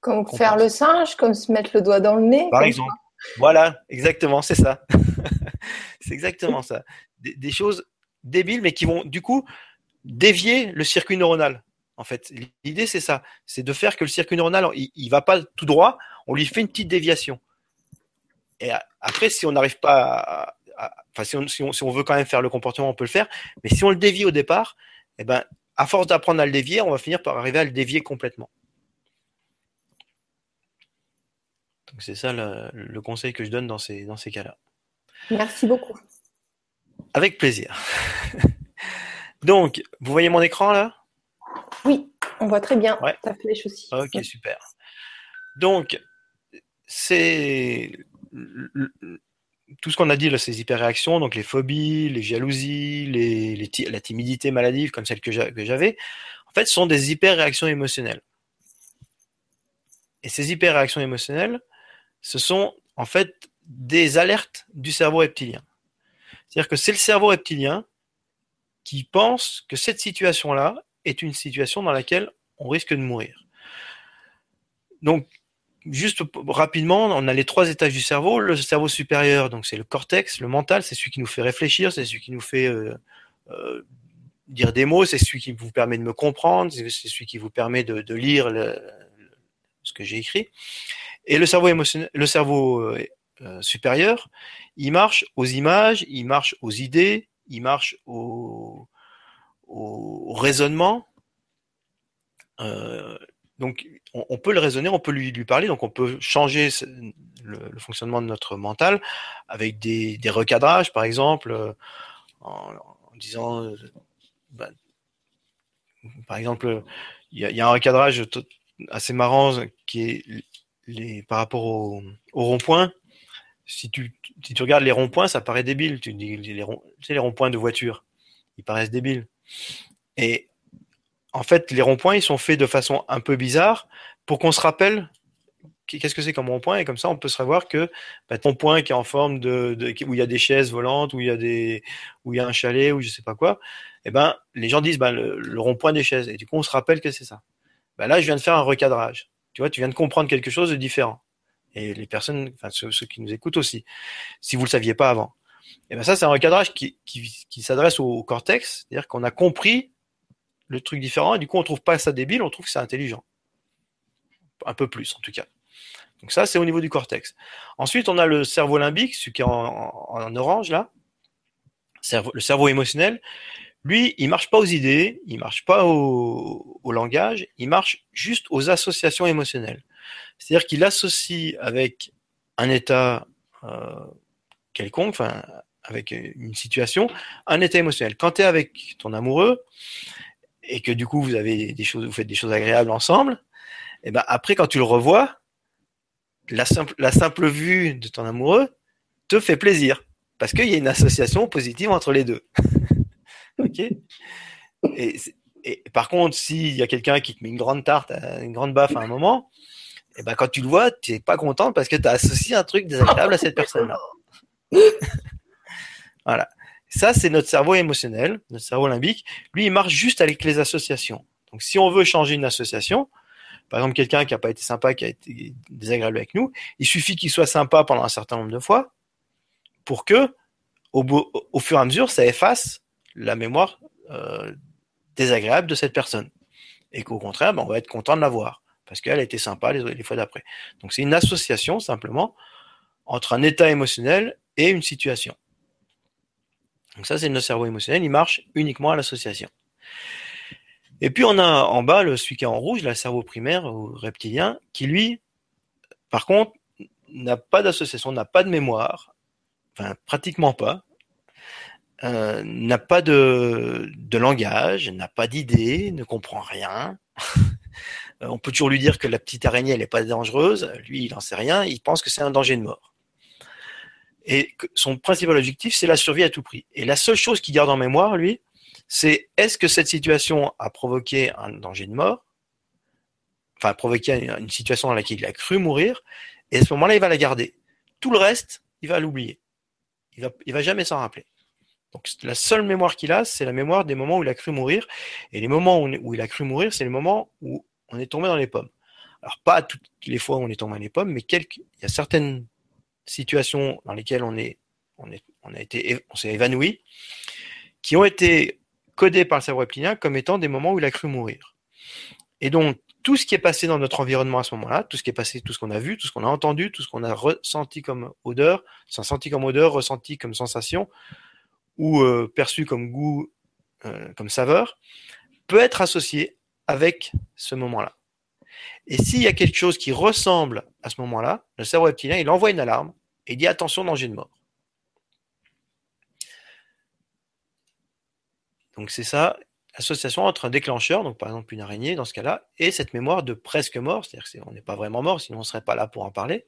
comme faire le singe, comme se mettre le doigt dans le nez. Par exemple. Voilà, exactement, c'est ça. *laughs* c'est exactement ça. des choses débiles, mais qui vont du coup dévier le circuit neuronal. En fait, l'idée c'est ça, c'est de faire que le circuit neuronal, il, il va pas tout droit, on lui fait une petite déviation. Et après, si on n'arrive pas, à, enfin si on, si, on, veut quand même faire le comportement, on peut le faire. Mais si on le dévie au départ, eh ben, à force d'apprendre à le dévier, on va finir par arriver à le dévier complètement. Donc c'est ça le, le, conseil que je donne dans ces, dans ces cas-là. Merci beaucoup. Avec plaisir. *laughs* Donc, vous voyez mon écran là? Oui, on voit très bien ta flèche aussi. Ok, super. Donc, c'est tout ce qu'on a dit là, ces hyperréactions, donc les phobies, les jalousies, la timidité maladive comme celle que j'avais, en fait, sont des hyperréactions émotionnelles. Et ces hyperréactions émotionnelles, ce sont en fait des alertes du cerveau reptilien. C'est-à-dire que c'est le cerveau reptilien qui pense que cette situation-là est une situation dans laquelle on risque de mourir. Donc, juste rapidement, on a les trois étages du cerveau. Le cerveau supérieur, donc c'est le cortex, le mental, c'est celui qui nous fait réfléchir, c'est celui qui nous fait euh, euh, dire des mots, c'est celui qui vous permet de me comprendre, c'est celui qui vous permet de, lire ce que j'ai écrit. Et le cerveau émotionnel, le cerveau euh, euh, supérieur, il marche aux images, il marche aux idées, il marche au, raisonnement. Euh, donc, on, peut le raisonner, on peut lui, parler, donc on peut changer le, fonctionnement de notre mental avec des, recadrages, par exemple, euh, en, disant, ben, par exemple, il y, a un recadrage assez marrant qui est les, par rapport au rond-point si tu, regardes les ronds-points, ça paraît débile. Tu dis les, ronds, les ronds-points de voiture, ils paraissent débiles. En fait, les ronds-points, ils sont faits de façon un peu bizarre pour qu'on se rappelle qu'est-ce que c'est comme rond-point? Et comme ça, on peut savoir que bah, ton point qui est en forme de, où il y a des chaises volantes, où il y a des, où il y a un chalet, ou je sais pas quoi. Eh ben, les gens disent bah, le, rond-point des chaises et du coup, on se rappelle que c'est ça. Bah, là, je viens de faire un recadrage. Tu vois, tu viens de comprendre quelque chose de différent et les personnes, enfin ceux, qui nous écoutent aussi, si vous le saviez pas avant. Et ben ça, c'est un recadrage qui, qui, qui s'adresse au, cortex, c'est-à-dire qu'on a compris le truc différent, et du coup, on trouve pas ça débile, on trouve que c'est intelligent. Un peu plus, en tout cas. Donc ça, c'est au niveau du cortex. Ensuite, on a le cerveau limbique, celui qui est en, orange, là. le cerveau émotionnel. Lui, il marche pas aux idées, il marche pas au, langage, il marche juste aux associations émotionnelles. C'est-à-dire qu'il associe avec un état euh, quelconque, enfin, avec une situation, un état émotionnel. Quand tu es avec ton amoureux et que du coup vous faites des choses agréables ensemble, et eh ben après quand tu le revois, la simple, la simple vue de ton amoureux te fait plaisir parce qu'il y a une association positive entre les deux. *laughs* ok? Et, par contre, s'il y a quelqu'un qui te met une grande tarte, une grande baffe à un moment, et eh ben quand tu le vois, tu n'es pas content parce que tu as associé un truc désagréable à cette personne-là. *laughs* voilà. Ça, c'est notre cerveau émotionnel, notre cerveau limbique. Lui, il marche juste avec les associations. Donc, si on veut changer une association, par exemple, quelqu'un qui n'a pas été sympa, qui a été désagréable avec nous, il suffit qu'il soit sympa pendant un certain nombre de fois pour que, au, fur et à mesure, ça efface la mémoire euh, désagréable de cette personne. Et qu'au contraire, ben, on va être content de la voir parce qu'elle a été sympa les, fois d'après. Donc c'est une association simplement entre un état émotionnel et une situation. Donc ça, c'est notre cerveau émotionnel, il marche uniquement à l'association. Et puis on a en bas le celui qui est en rouge, le cerveau primaire ou reptilien, qui lui, par contre, n'a pas d'association, n'a pas de mémoire, enfin pratiquement pas, euh, n'a pas de, de langage, n'a pas d'idée, ne comprend rien. *laughs* Euh, on peut toujours lui dire que la petite araignée, elle n'est pas dangereuse. Lui, il n'en sait rien. Il pense que c'est un danger de mort. Et son principal objectif, c'est la survie à tout prix. Et la seule chose qu'il garde en mémoire, lui, c'est est-ce que cette situation a provoqué un danger de mort, enfin provoqué une situation dans laquelle il a cru mourir, et à ce moment-là, il va la garder. Tout le reste, il va l'oublier. Il va, il va jamais s'en rappeler. Donc la seule mémoire qu'il a, c'est la mémoire des moments où il a cru mourir. Et les moments où, il a cru mourir, c'est les moments où on est tombé dans les pommes. Alors pas toutes les fois où on est tombé dans les pommes, mais quelques, il y a certaines situations dans lesquelles on est, on a été, on s'est évanoui, qui ont été codé par le cerveau reptilien comme étant des moments où il a cru mourir. Et donc, tout ce qui est passé dans notre environnement à ce moment-là, tout ce qui est passé, tout ce qu'on a vu, tout ce qu'on a entendu, tout ce qu'on a ressenti comme odeur, senti comme odeur, ressenti comme sensation, ou euh, perçu comme goût, euh, comme saveur, peut être associé avec ce moment-là. Et s'il y a quelque chose qui ressemble à ce moment-là, le cerveau reptilien, il envoie une alarme et il dit attention, danger de mort. Donc c'est ça, l'association entre un déclencheur, donc par exemple une araignée dans ce cas-là, et cette mémoire de presque mort, c'est-à-dire qu'on n'est pas vraiment mort, sinon on ne serait pas là pour en parler.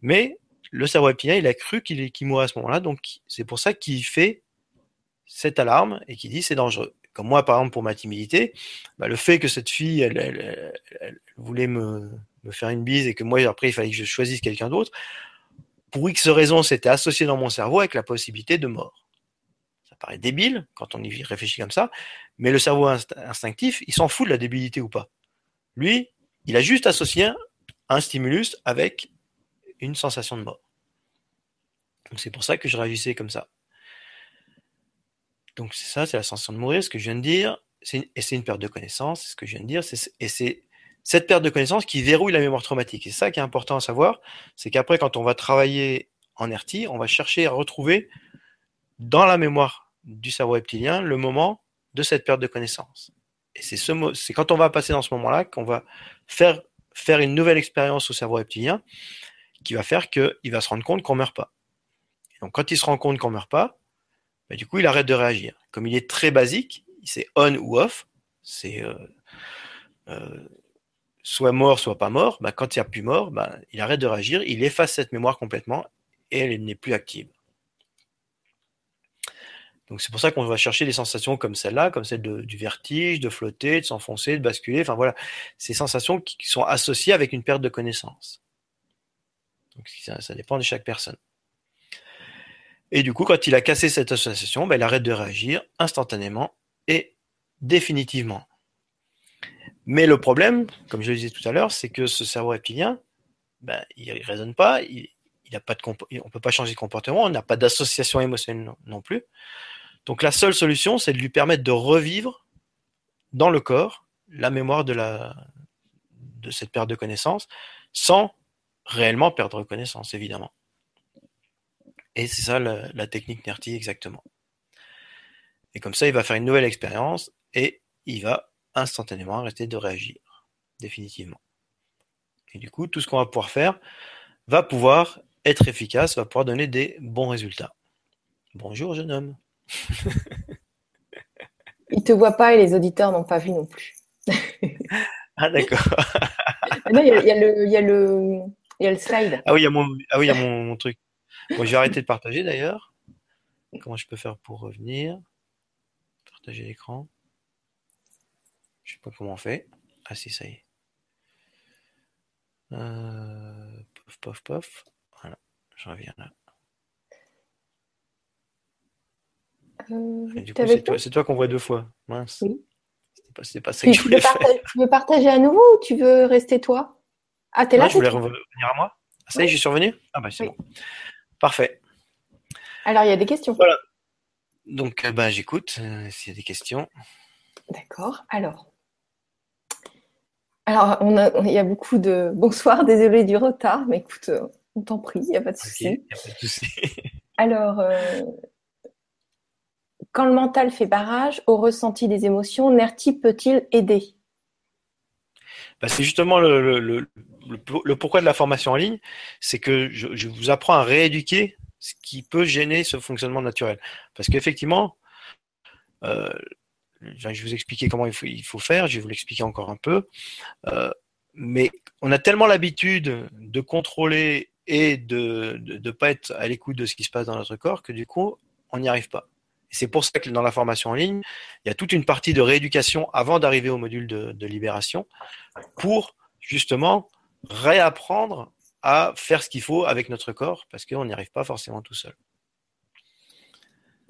Mais le cerveau reptilien, il a cru qu'il qu mourrait à ce moment-là, donc c'est pour ça qu'il fait cette alarme et qu'il dit c'est dangereux. Comme moi, par exemple, pour ma timidité, bah, le fait que cette fille, elle, voulait me, me, faire une bise et que moi, après, il fallait que je choisisse quelqu'un d'autre, pour X raisons, c'était associé dans mon cerveau avec la possibilité de mort paraît débile quand on y réfléchit comme ça, mais le cerveau instinctif, il s'en fout de la débilité ou pas. Lui, il a juste associé un stimulus avec une sensation de mort. Donc c'est pour ça que je réagissais comme ça. Donc c'est ça, c'est la sensation de mourir, ce que je viens de dire, et c'est une perte de connaissance, ce que je viens de dire, c'est cette perte de connaissance qui verrouille la mémoire traumatique. Et ça qui est important à savoir, c'est qu'après, quand on va travailler en RT, on va chercher à retrouver dans la mémoire du cerveau reptilien le moment de cette perte de connaissance. Et c'est ce quand on va passer dans ce moment-là qu'on va faire faire une nouvelle expérience au cerveau reptilien qui va faire qu'il va se rendre compte qu'on meurt pas. donc quand il se rend compte qu'on meurt pas, bah, du coup il arrête de réagir. Comme il est très basique, c'est on ou off, c'est euh, euh, soit mort, soit pas mort. Bah, quand il n'y a plus mort, bah, il arrête de réagir, il efface cette mémoire complètement et elle n'est plus active. Donc c'est pour ça qu'on va chercher des sensations comme celle-là, comme celle du vertige, de flotter, de s'enfoncer, de basculer. Enfin voilà, ces sensations qui, sont associées avec une perte de connaissance. Donc ça, dépend de chaque personne. Et du coup, quand il a cassé cette association, ben, il arrête de réagir instantanément et définitivement. Mais le problème, comme je le disais tout à l'heure, c'est que ce cerveau reptilien, ben, il ne raisonne pas, il, a pas de on ne peut pas changer de comportement, on n'a pas d'association émotionnelle non plus. Donc la seule solution, c'est de lui permettre de revivre dans le corps la mémoire de, la, de cette perte de connaissance sans réellement perdre connaissance, évidemment. Et c'est ça la, la technique NERTI exactement. Et comme ça, il va faire une nouvelle expérience et il va instantanément arrêter de réagir, définitivement. Et du coup, tout ce qu'on va pouvoir faire va pouvoir être efficace, va pouvoir donner des bons résultats. Bonjour, jeune homme. *laughs* Il te voit pas et les auditeurs n'ont pas vu non plus. *laughs* ah d'accord. *laughs* il y, a, le, y, y a le slide. Ah oui, il y a mon, ah oui, y a mon, truc. Bon, je vais arrêter de partager d'ailleurs. Comment je peux faire pour revenir? Partager l'écran. Je sais pas comment on fait. Ah si, ça y est. Euh, pof, pof, pof. Voilà, je reviens là. Euh, du coup, c'est toi, toi qu'on voit deux fois. Mince. Oui. C'était pas, pas ça que je voulais faire. Tu veux partager à nouveau ou tu veux rester toi? Ah, t'es là Je voulais revenir à moi. Ah, ça y est, j'ai survenu Ah, bah, c'est bon. Parfait. Alors, il y a des questions. Voilà. Donc, bah, j'écoute euh, s'il y a des questions. D'accord. Alors, alors, on a, il y a beaucoup de *laughs* bonsoir, désolé du retard, mais écoute, on t'en prie, il n'y a pas de souci. *laughs* Alors, euh, quand le mental fait barrage au ressenti des émotions, NERTI peut-il aider? Bah, C'est justement le, le, le, pourquoi de la formation en ligne, c'est que je, je, vous apprends à rééduquer ce qui peut gêner ce fonctionnement naturel. Parce qu'effectivement, euh, je vais vous expliquer comment il faut, il faut faire, je vais vous l'expliquer encore un peu. Euh, mais on a tellement l'habitude de contrôler et de ne pas être à l'écoute de ce qui se passe dans notre corps que du coup, on n'y arrive pas. C'est pour ça que dans la formation en ligne, il y a toute une partie de rééducation avant d'arriver au module de, de, libération pour justement réapprendre à faire ce qu'il faut avec notre corps parce qu'on n'y arrive pas forcément tout seul.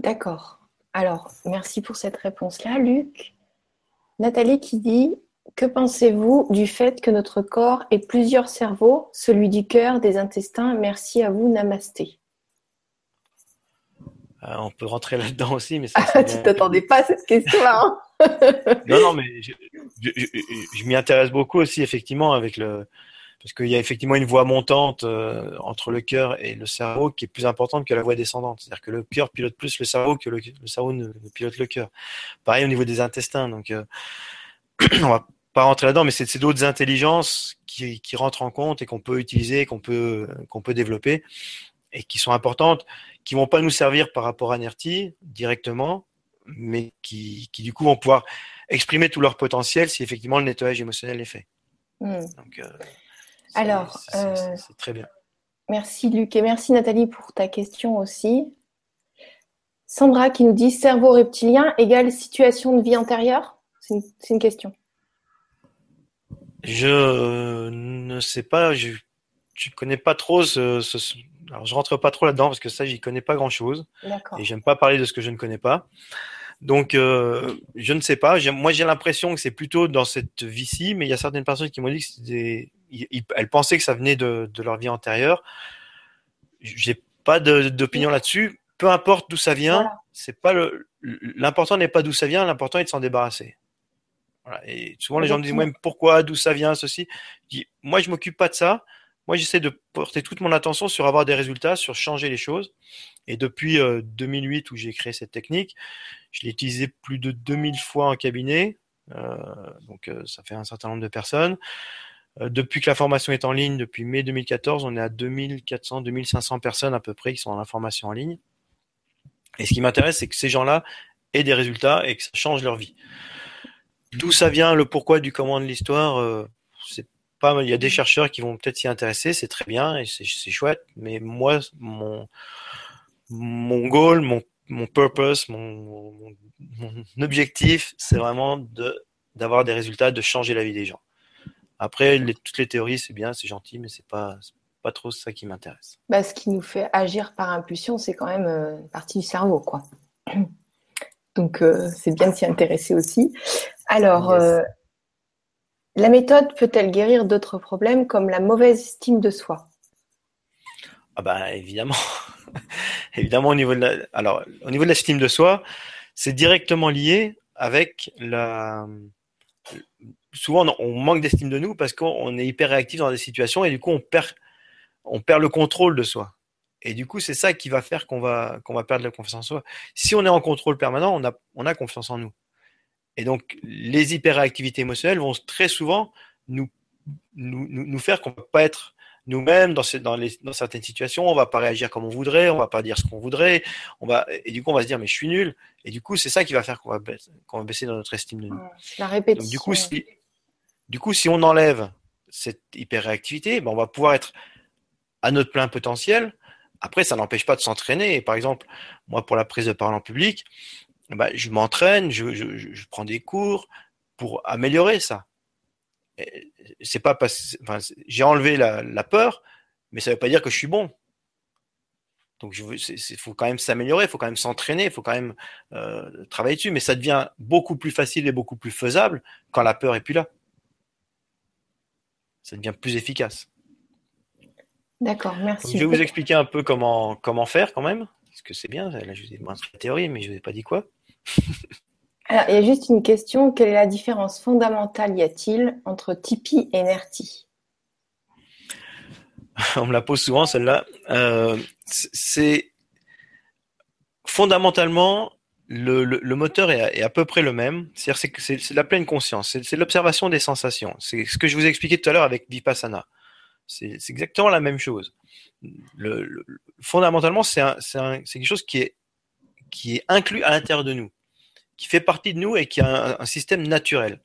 D'accord. Alors, merci pour cette réponse-là, Luc. Nathalie qui dit Que pensez-vous du fait que notre corps ait plusieurs cerveaux, celui du cœur, des intestins? Merci à vous, Namasté. Euh, on peut rentrer là-dedans aussi, mais ça. *laughs* tu t'attendais pas à cette question-là. Hein non, non, mais je, je m'y intéresse beaucoup aussi, effectivement, avec le, parce qu'il y a effectivement une voie montante euh, entre le cœur et le cerveau qui est plus importante que la voie descendante. C'est-à-dire que le cœur pilote plus le cerveau que le, cerveau ne, pilote le cœur. Pareil au niveau des intestins. Donc, euh, *clears throat* on va pas rentrer là-dedans, mais c'est d'autres intelligences qui, qui, rentrent en compte et qu'on peut utiliser, qu'on peut qu'on peut développer et qui sont importantes, qui vont pas nous servir par rapport à NERTI directement, mais qui, qui du coup vont pouvoir exprimer tout leur potentiel si effectivement le nettoyage émotionnel est fait. Hmm. Donc, euh, alors, euh, c'est très bien. Merci Luc et merci Nathalie pour ta question aussi. Sandra qui nous dit cerveau reptilien égale situation de vie antérieure? C'est une, question. Je ne sais pas, je ne connais pas trop ce, ce, alors je rentre pas trop là-dedans parce que ça j'y connais pas grand-chose et j'aime pas parler de ce que je ne connais pas. Donc, euh, je ne sais pas. Moi, j'ai l'impression que c'est plutôt dans cette vie-ci, mais il y a certaines personnes qui m'ont dit que c'était elles pensaient que ça venait de, leur vie antérieure. J'ai pas d'opinion là-dessus. Peu importe d'où ça vient, c'est pas le l'important n'est pas d'où ça vient, l'important est de s'en débarrasser. Et souvent les gens me disent même pourquoi, d'où ça vient, ceci? Je dis, moi je m'occupe pas de ça. Moi j'essaie de porter toute mon attention sur avoir des résultats, sur changer les choses. Et depuis 2008 euh, où j'ai créé cette technique, je l'ai utilisé plus de 2000 fois en cabinet. Euh, donc euh, ça fait un certain nombre de personnes. Euh, depuis que la formation est en ligne, depuis mai 2014, on est à 2400, 2500 personnes à peu près qui sont en formation en ligne. Et ce qui m'intéresse, c'est que ces gens-là aient des résultats et que ça change leur vie. D'où ça vient, le pourquoi du comment de l'histoire, euh, c'est pas, il y a des chercheurs qui vont peut-être s'y intéresser, c'est très bien et c'est chouette, mais moi, mon, mon goal, mon, mon purpose, mon, mon, mon objectif, c'est vraiment de, d'avoir des résultats, de changer la vie des gens. Après, toutes les théories, c'est bien, c'est gentil, mais c'est pas pas trop ça qui m'intéresse. Bah, ce qui nous fait agir par impulsion, c'est quand même euh, une partie du cerveau, quoi. *clears throat* Donc, euh, c'est bien de s'y intéresser aussi. Alors, euh, la méthode peut-elle guérir d'autres problèmes comme la mauvaise estime de soi? Ah bah évidemment, *laughs* évidemment au niveau de la, alors au niveau de l'estime de soi, c'est directement lié avec la. Souvent, on manque d'estime de nous parce qu'on est hyper réactif dans des situations et du coup, on perd, on perd le contrôle de soi. Et du coup, c'est ça qui va faire qu'on va, qu'on va perdre la confiance en soi. Si on est en contrôle permanent, on a, on a confiance en nous. Et donc, les hyperréactivités émotionnelles vont très souvent nous, nous, nous faire qu'on ne peut pas être nous-mêmes dans, dans, dans, certaines situations, on va pas réagir comme on voudrait, on va pas dire ce qu'on voudrait, on va, et du coup, on va se dire, mais je suis nul. Et du coup, c'est ça qui va faire qu'on va, baisser, va baisser dans notre estime de nous. La répétition. du coup, si, du coup, si on enlève cette hyperréactivité, ben on va pouvoir être à notre plein potentiel. Après, ça n'empêche pas de s'entraîner. Par exemple, moi, pour la prise de parole en public, ben, je m'entraîne, je, prends des cours pour améliorer ça c'est pas parce, enfin, j'ai enlevé la, peur, mais ça veut pas dire que je suis bon. Donc, il faut quand même s'améliorer, il faut quand même s'entraîner, il faut quand même euh, travailler dessus, mais ça devient beaucoup plus facile et beaucoup plus faisable quand la peur est plus là. Ça devient plus efficace. D'accord, merci. Donc, je vais vous expliquer un peu comment, comment faire quand même, parce que c'est bien, là je vous ai montré la théorie, mais je vous ai pas dit quoi. *laughs* Alors, il y a juste une question. Quelle est la différence fondamentale y a-t-il entre Tipeee et Nerti? *laughs* On me la pose souvent, celle-là. Euh, c'est fondamentalement le, le, moteur est à, peu près le même. C'est-à-dire c'est la pleine conscience. C'est l'observation des sensations. C'est ce que je vous ai expliqué tout à l'heure avec Vipassana. C'est exactement la même chose. Le, fondamentalement, c'est quelque chose qui est, qui est inclus à l'intérieur de nous qui fait partie de nous et qui a un, système naturel.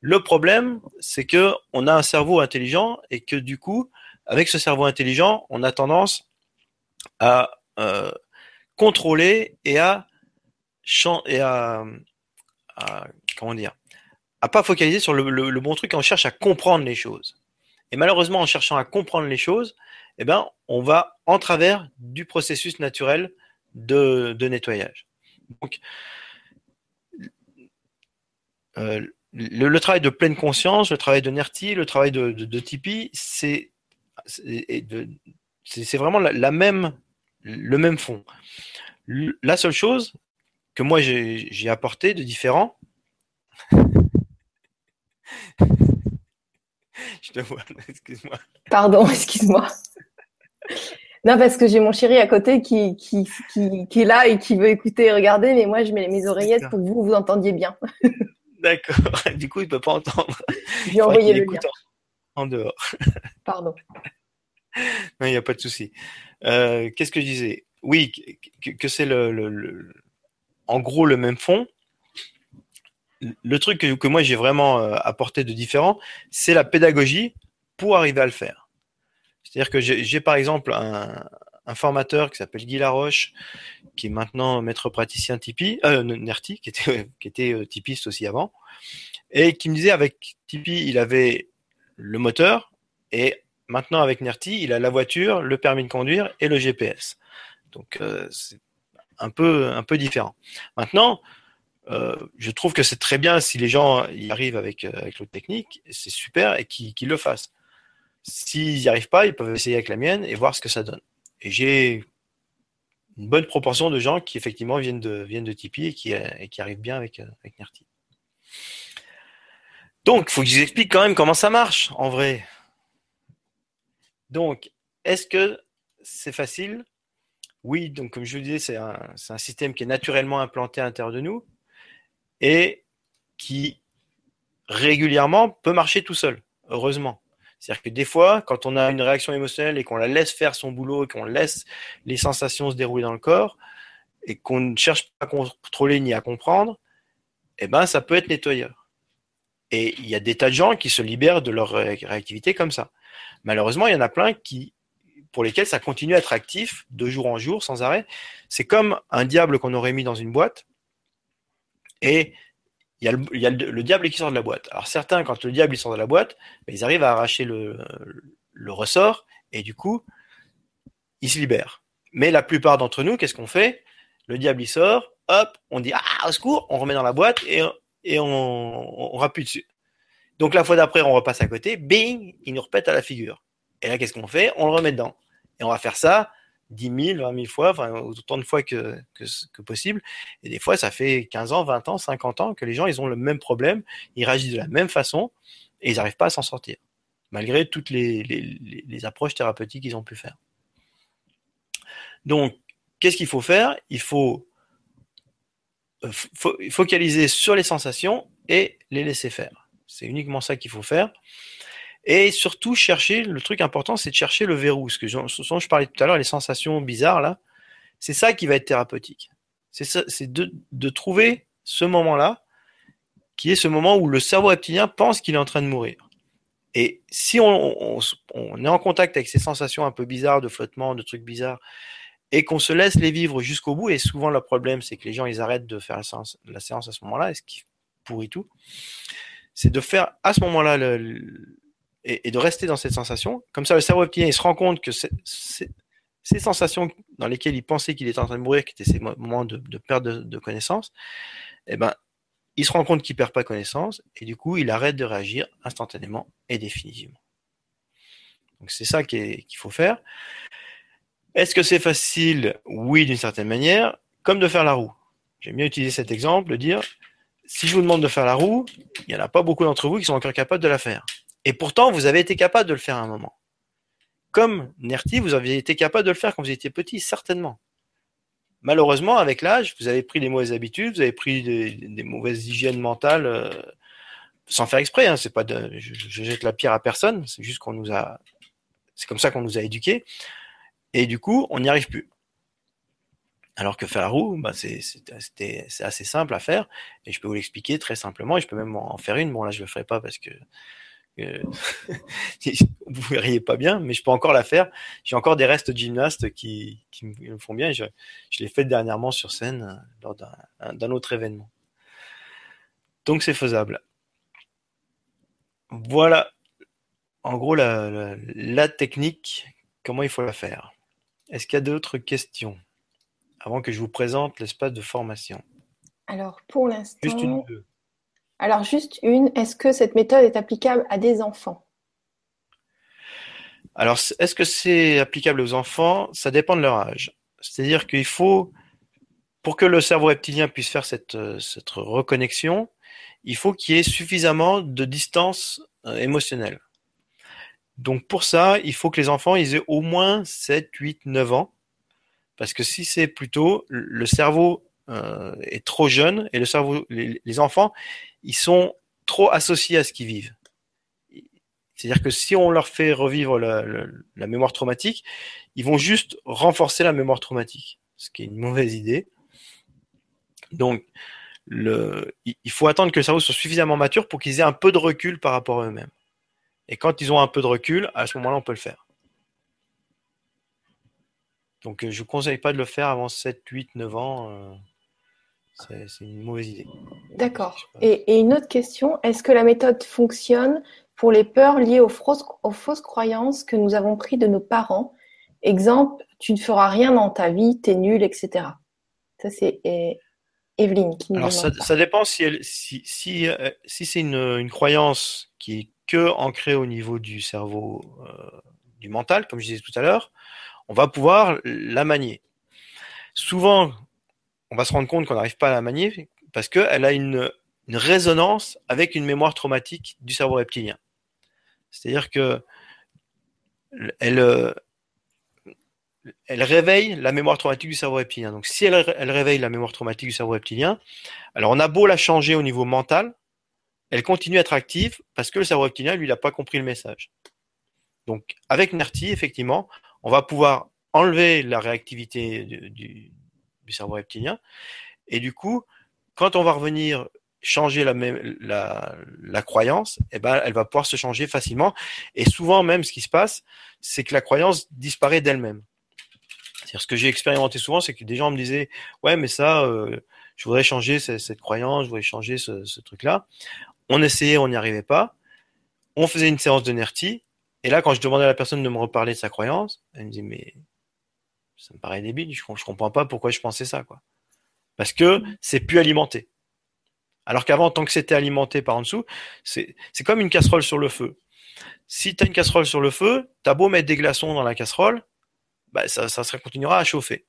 Le problème, c'est que on a un cerveau intelligent et que du coup, avec ce cerveau intelligent, on a tendance à euh, contrôler et à et à, comment dire, à pas focaliser sur le, bon truc. On cherche à comprendre les choses. Et malheureusement, en cherchant à comprendre les choses, eh ben, on va en travers du processus naturel de, nettoyage. Donc, euh, le, travail de pleine conscience, le travail de Nerti, le travail de, Tipeee, c'est c'est vraiment la, même, le même fond. La seule chose que moi j'ai apporté de différent, *laughs* je te vois, *laughs* excuse-moi. Pardon, *laughs* excuse-moi. Non, parce que j'ai mon chéri à côté qui, qui, qui, qui, est là et qui veut écouter et regarder, mais moi je mets mes oreillettes pour que vous vous entendiez bien. D'accord. Du coup, il ne peut pas entendre. J'ai envoyé le lien. En, dehors. Pardon. Non, il n'y a pas de souci. Euh, qu'est-ce que je disais? Oui, que, c'est le, en gros le même fond. Le truc que, moi j'ai vraiment euh, apporté de différent, c'est la pédagogie pour arriver à le faire. C'est-à-dire que j'ai par exemple un, formateur qui s'appelle Guy Laroche, qui est maintenant maître praticien Tipeee, euh, Nerti, qui était, *laughs* était euh, typiste aussi avant, et qui me disait avec Tipeee, il avait le moteur, et maintenant avec Nerti, il a la voiture, le permis de conduire et le GPS. Donc un peu, un peu différent. Maintenant, euh, je trouve que c'est très bien si les gens y arrivent avec, avec l'autre technique, c'est super, et qu'ils le fassent. S'ils n'y arrivent pas, ils peuvent essayer avec la mienne et voir ce que ça donne. Et j'ai une bonne proportion de gens qui effectivement viennent de, viennent de Tipeee et qui, qui arrivent bien avec, avec Nerti. Donc, il faut que je vous explique quand même comment ça marche en vrai. Donc, est-ce que c'est facile Oui, donc comme je vous disais, c'est un, système qui est naturellement implanté à l'intérieur de nous et qui régulièrement peut marcher tout seul, heureusement. C'est-à-dire que des fois, quand on a une réaction émotionnelle et qu'on la laisse faire son boulot et qu'on laisse les sensations se dérouler dans le corps et qu'on ne cherche pas à contrôler ni à comprendre, eh ben, ça peut être nettoyeur. Et il y a des tas de gens qui se libèrent de leur réactivité comme ça. Malheureusement, il y en a plein qui, pour lesquels ça continue à être actif de jour en jour, sans arrêt. C'est comme un diable qu'on aurait mis dans une boîte et il y a, le, diable qui sort de la boîte. Alors certains, quand le diable sort de la boîte, ben, ils arrivent à arracher le, ressort et du coup, ils se libèrent. Mais la plupart d'entre nous, qu'est-ce qu'on fait? Le diable il sort, hop, on dit ah au secours, on remet dans la boîte et, et on, on, rappuie dessus. Donc la fois d'après, on repasse à côté, bing, il nous repète à la figure. Et là, qu'est-ce qu'on fait? On le remet dedans. Et on va faire ça 10 000, 20 000 fois, autant de fois que, possible. Et des fois, ça fait 15 ans, 20 ans, 50 ans que les gens, ils ont le même problème, ils réagissent de la même façon et ils n'arrivent pas à s'en sortir, malgré toutes les approches thérapeutiques qu'ils ont pu faire. Donc, qu'est-ce qu'il faut faire? Il faut euh, focaliser sur les sensations et les laisser faire. C'est uniquement ça qu'il faut faire. Et surtout, chercher, le truc important, c'est de chercher le verrou. Ce que je, je parlais tout à l'heure, les sensations bizarres, là, c'est ça qui va être thérapeutique. C'est de, de trouver ce moment-là, qui est ce moment où le cerveau reptilien pense qu'il est en train de mourir. Et si on, est en contact avec ces sensations un peu bizarres de flottement, de trucs bizarres, et qu'on se laisse les vivre jusqu'au bout, et souvent le problème, c'est que les gens, ils arrêtent de faire la séance, la séance à ce moment-là, et ce qui pourrit tout, c'est de faire à ce moment-là le, et, de rester dans cette sensation. Comme ça, le cerveau reptilien, il se rend compte que ces sensations dans lesquelles il pensait qu'il était en train de mourir, qui étaient ces moments de, perte de, connaissance, eh ben, il se rend compte qu'il perd pas connaissance et du coup, il arrête de réagir instantanément et définitivement. Donc c'est ça qu'il faut faire. Est-ce que c'est facile? Oui, d'une certaine manière, comme de faire la roue. J'aime bien utiliser cet exemple, de dire, si je vous demande de faire la roue, il n'y en a pas beaucoup d'entre vous qui sont encore capables de la faire. Et pourtant, vous avez été capable de le faire à un moment. Comme Nerti, vous aviez été capable de le faire quand vous étiez petit, certainement. Malheureusement, avec l'âge, vous avez pris des mauvaises habitudes, vous avez pris des, mauvaises hygiènes mentales, euh, sans faire exprès. Hein, c'est pas de, je, jette la pierre à personne. C'est juste qu'on nous a, c'est comme ça qu'on nous a éduqués. Et du coup, on n'y arrive plus. Alors que faire la roue, bah c'est assez simple à faire, et je peux vous l'expliquer très simplement, et je peux même en faire une. Bon là, je le ferai pas parce que *laughs* vous verriez pas bien, mais je peux encore la faire. J'ai encore des restes de gymnastes qui, me font bien. je, l'ai fait dernièrement sur scène euh, lors d'un autre événement. Donc c'est faisable. Voilà, en gros, la, la, technique, comment il faut la faire. Est-ce qu'il y a d'autres questions avant que je vous présente l'espace de formation? Alors, pour l'instant. Alors, juste une, est-ce que cette méthode est applicable à des enfants? Alors, est-ce que c'est applicable aux enfants? Ça dépend de leur âge. C'est-à-dire qu'il faut, pour que le cerveau reptilien puisse faire cette, cette reconnexion, il faut qu'il y ait suffisamment de distance euh, émotionnelle. Donc pour ça, il faut que les enfants aient au moins 7, 8, 9 ans. Parce que si c'est plus tôt, le cerveau euh, est trop jeune et les, enfants, ils sont trop associés à ce qu'ils vivent. C'est-à-dire que si on leur fait revivre la, mémoire traumatique, ils vont juste renforcer la mémoire traumatique, ce qui est une mauvaise idée. Donc, il faut attendre que le cerveau soit suffisamment mature pour qu'ils aient un peu de recul par rapport à eux-mêmes. Et quand ils ont un peu de recul, à ce moment-là, on peut le faire. Donc, je ne conseille pas de le faire avant 7, 8, 9 ans. Euh, c'est une mauvaise idée. D'accord. Et, une autre question, est-ce que la méthode fonctionne pour les peurs liées aux fausses, aux fausses croyances que nous avons prises de nos parents? Exemple, tu ne feras rien dans ta vie, tu es nul, etc. Ça, c'est Evelyne qui nous Alors, ça, ça, dépend si, si, si, euh, si c'est une, une, croyance qui est que ancrée au niveau du cerveau, euh, du mental, comme je disais tout à l'heure, on va pouvoir la manier. Souvent, on va se rendre compte qu'on n'arrive pas à la manier parce qu'elle a une, résonance avec une mémoire traumatique du cerveau reptilien. C'est-à-dire que elle, euh, réveille la mémoire traumatique du cerveau reptilien. Donc si elle, elle, réveille la mémoire traumatique du cerveau reptilien, alors on a beau la changer au niveau mental, elle continue à être active parce que le cerveau reptilien, lui, n'a pas compris le message. Donc avec NERTI, effectivement, on va pouvoir enlever la réactivité du, cerveau reptilien. Et du coup, quand on va revenir changer la, la, la croyance, eh ben, elle va pouvoir se changer facilement. Et souvent même, ce qui se passe, c'est que la croyance disparaît d'elle-même. Ce que j'ai expérimenté souvent, c'est que des gens me disaient, ouais, mais ça, euh, je voudrais changer cette, croyance, je voudrais changer ce, truc-là. On essayait, on n'y arrivait pas. On faisait une séance de NERTI. Et là, quand je demandais à la personne de me reparler de sa croyance, elle me disait, mais ça me paraît débile, je, je comprends pas pourquoi je pensais ça, quoi. Parce que mm. c'est plus alimenté. Alors qu'avant, tant que c'était alimenté par en dessous, c'est comme une casserole sur le feu. Si tu as une casserole sur le feu, tu as beau mettre des glaçons dans la casserole, bah, ça, ça, continuera à chauffer.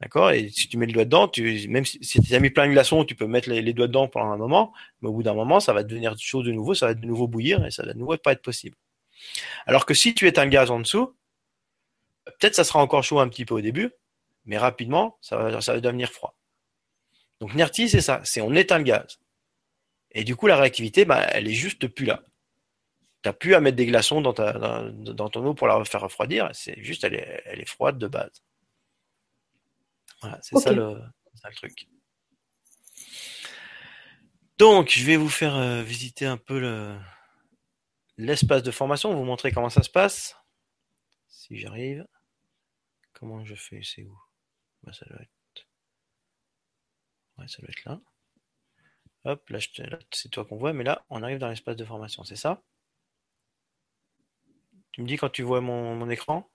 D'accord? Et si tu mets le doigt dedans, tu, même si, tu as mis plein de glaçons, tu peux mettre les, doigts dedans pendant un moment, mais au bout d'un moment, ça va devenir chaud de nouveau, ça va de nouveau bouillir et ça va de nouveau pas être possible. Alors que si tu éteins le gaz en dessous, peut-être ça sera encore chaud un petit peu au début, mais rapidement, ça va, ça va devenir froid. Donc NERTI, c'est ça, c'est on éteint le gaz. Et du coup, la réactivité, bah, elle est juste plus là. Tu n'as plus à mettre des glaçons dans, ta, dans, ton eau pour la faire refroidir, c'est juste, elle est, elle est froide de base. Voilà, c'est ça, le, truc. Donc, je vais vous faire euh, visiter un peu l'espace de formation, vous montrer comment ça se passe. Si j'arrive. Comment je fais C'est où? Bah, ça doit être. Ouais, ça doit être là. Hop, là, c'est toi qu'on voit, mais là, on arrive dans l'espace de formation, c'est ça? Tu me dis quand tu vois mon écran?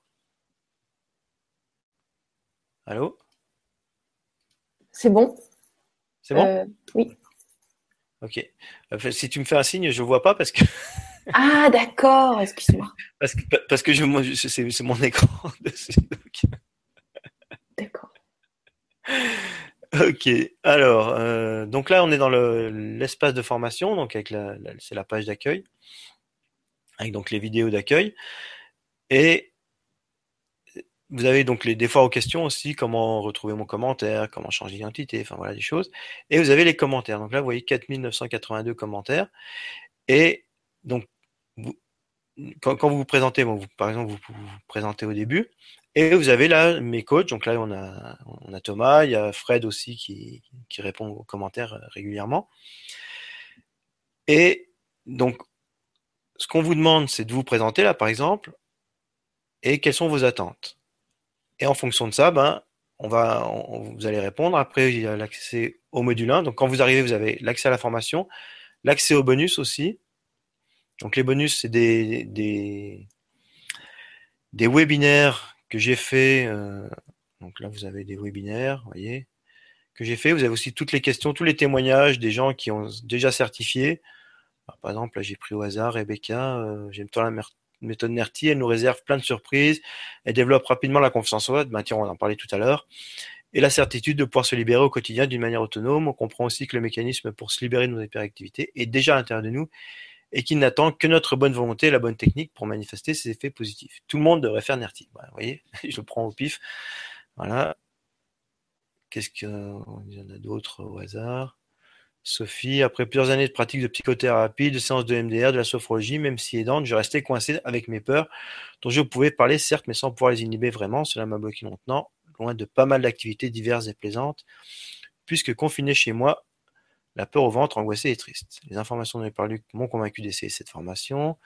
Allô? C'est bon? C'est bon? Euh, Oui. Ok. si tu me fais un signe, je ne vois pas parce que. *laughs* ah, d'accord, excuse-moi. Parce que, parce que je, c'est, mon écran *laughs* D'accord. Ok. Alors, euh, donc là, on est dans l'espace de formation, donc avec la, c'est la page d'accueil, avec donc les vidéos d'accueil. Et vous avez donc les, des fois aux questions aussi, comment retrouver mon commentaire, comment changer d'identité, enfin voilà des choses. Et vous avez les commentaires. Donc là, vous voyez 4982 commentaires. Et donc, quand, vous vous présentez, par exemple, vous, vous présentez au début, et vous avez là mes coachs. Donc là, on a, Thomas, il y a Fred aussi qui, répond aux commentaires euh, régulièrement. Et donc, ce qu'on vous demande, c'est de vous présenter là, par exemple, et quelles sont vos attentes. Et en fonction de ça, ben, on va, vous allez répondre. Après, il y a l'accès au module 1. Donc, quand vous arrivez, vous avez l'accès à la formation, l'accès aux bonus aussi. Donc, les bonus, c'est des, des, webinaires que j'ai fait. Euh, donc là, vous avez des webinaires, vous voyez, que j'ai fait. Vous avez aussi toutes les questions, tous les témoignages des gens qui ont déjà certifié. par exemple, là, j'ai pris au hasard Rebecca. Euh, J'aime tant la méthode NERTI, elle nous réserve plein de surprises, elle développe rapidement la confiance en soi, ben tiens, on en parlait tout à l'heure, et la certitude de pouvoir se libérer au quotidien d'une manière autonome. On comprend aussi que le mécanisme pour se libérer de nos hyperactivités est déjà à l'intérieur de nous et qu'il n'attend que notre bonne volonté et la bonne technique pour manifester ses effets positifs. Tout le monde devrait faire NERTI. vous voyez, *laughs* je le prends au pif. Voilà. Qu'est-ce qu'il y en a d'autres au hasard? Sophie, après plusieurs années de pratique de psychothérapie, de séances de MDR, de la sophrologie, même si aidante, je restais coincé avec mes peurs, dont je pouvais parler certes, mais sans pouvoir les inhiber vraiment. Cela m'a bloqué longtemps, loin de pas mal d'activités diverses et plaisantes, puisque confiné chez moi, la peur au ventre, angoissée et triste. Les informations de mes parlus m'ont convaincu d'essayer cette formation.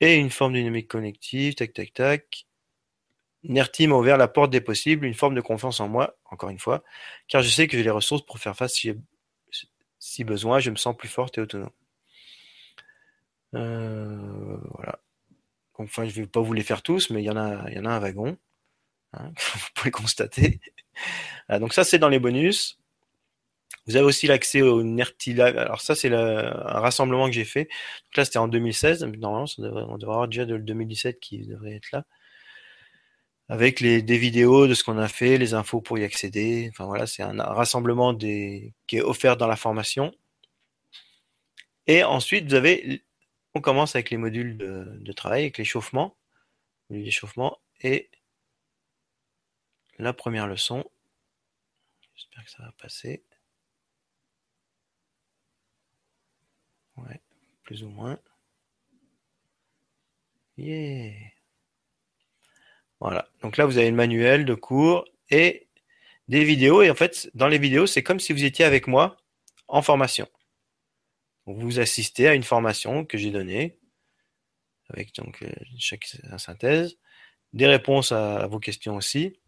Et une forme dynamique connective, tac, tac, tac. Nerti m'a ouvert la porte des possibles, une forme de confiance en moi, encore une fois, car je sais que j'ai les ressources pour faire face si besoin, je me sens plus forte et autonome. Euh, voilà. Enfin, je ne vais pas vous les faire tous, mais il y en a, y en a un wagon. Hein, *laughs* vous pouvez constater. donc ça, c'est dans les bonus. Vous avez aussi l'accès au NERTI Live. Alors ça, c'est un rassemblement que j'ai fait. Donc là, c'était en 2016. Normalement, on devrait avoir déjà de 2017 qui devrait être là avec des vidéos de ce qu'on a fait, les infos pour y accéder. Enfin voilà, c'est un, rassemblement qui est offert dans la formation. Et ensuite, vous avez, on commence avec les modules de, travail, avec l'échauffement, l'échauffement et la première leçon. J'espère que ça va passer. Plus ou moins. Voilà. Donc là, vous avez le manuel de cours et des vidéos. Et en fait, dans les vidéos, c'est comme si vous étiez avec moi en formation. vous assistez à une formation que j'ai donnée avec donc euh, chaque synthèse, des réponses à, vos questions aussi,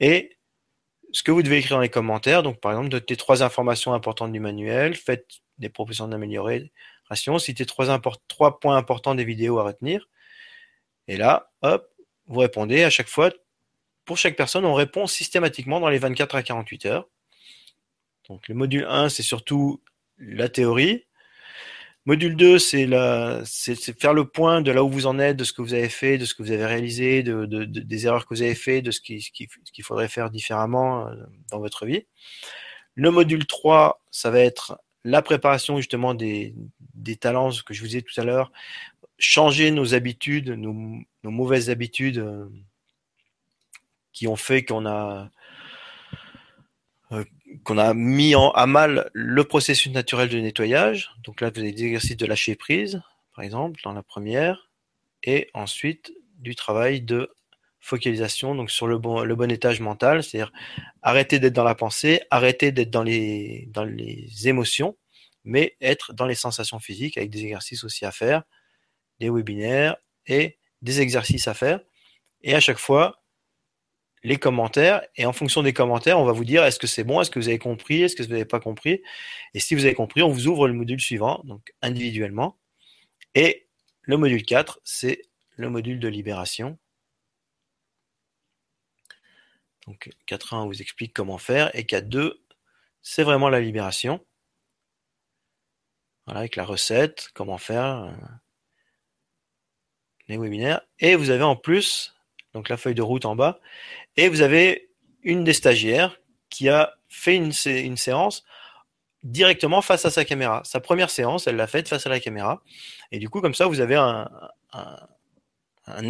et ce que vous devez écrire dans les commentaires. Donc, par exemple, notez trois informations importantes du manuel, faites des propositions d'amélioration, citez trois, trois points importants des vidéos à retenir. Et là, hop, vous répondez à chaque fois. Pour chaque personne, on répond systématiquement dans les 24 à 48 heures. Donc le module 1, c'est surtout la théorie. Module 2, c'est faire le point de là où vous en êtes, de ce que vous avez fait, de ce que vous avez réalisé, de, des erreurs que vous avez fait, de ce qu'il faudrait faire différemment euh, dans votre vie. Le module 3, ça va être la préparation justement des, talents que je vous ai dit tout à l'heure, changer nos habitudes, nos, mauvaises habitudes euh, qui ont fait qu'on a euh, mis à mal le processus naturel de nettoyage. Donc là, vous avez des exercices de lâcher prise, par exemple, dans la première, et ensuite du travail de focalisation donc sur le bon, le bon étage mental, c'est-à-dire arrêter d'être dans la pensée, arrêter d'être dans les, dans les émotions, mais être dans les sensations physiques avec des exercices aussi à faire, des webinaires et des exercices à faire. Et à chaque fois, les commentaires. Et en fonction des commentaires, on va vous dire est-ce que c'est bon, est-ce que vous avez compris, est-ce que vous n'avez pas compris? Et si vous avez compris, on vous ouvre le module suivant, donc individuellement. Et le module 4, c'est le module de libération. Donc 4.1 on vous explique comment faire. Et 4.2, c'est vraiment la libération. Voilà, avec la recette, comment faire euh, les webinaires. Et vous avez en plus, donc la feuille de route en bas, et vous avez une des stagiaires qui a fait une, séance directement face à sa caméra. Sa première séance, elle l'a faite face à la caméra. Et du coup, comme ça, vous avez un,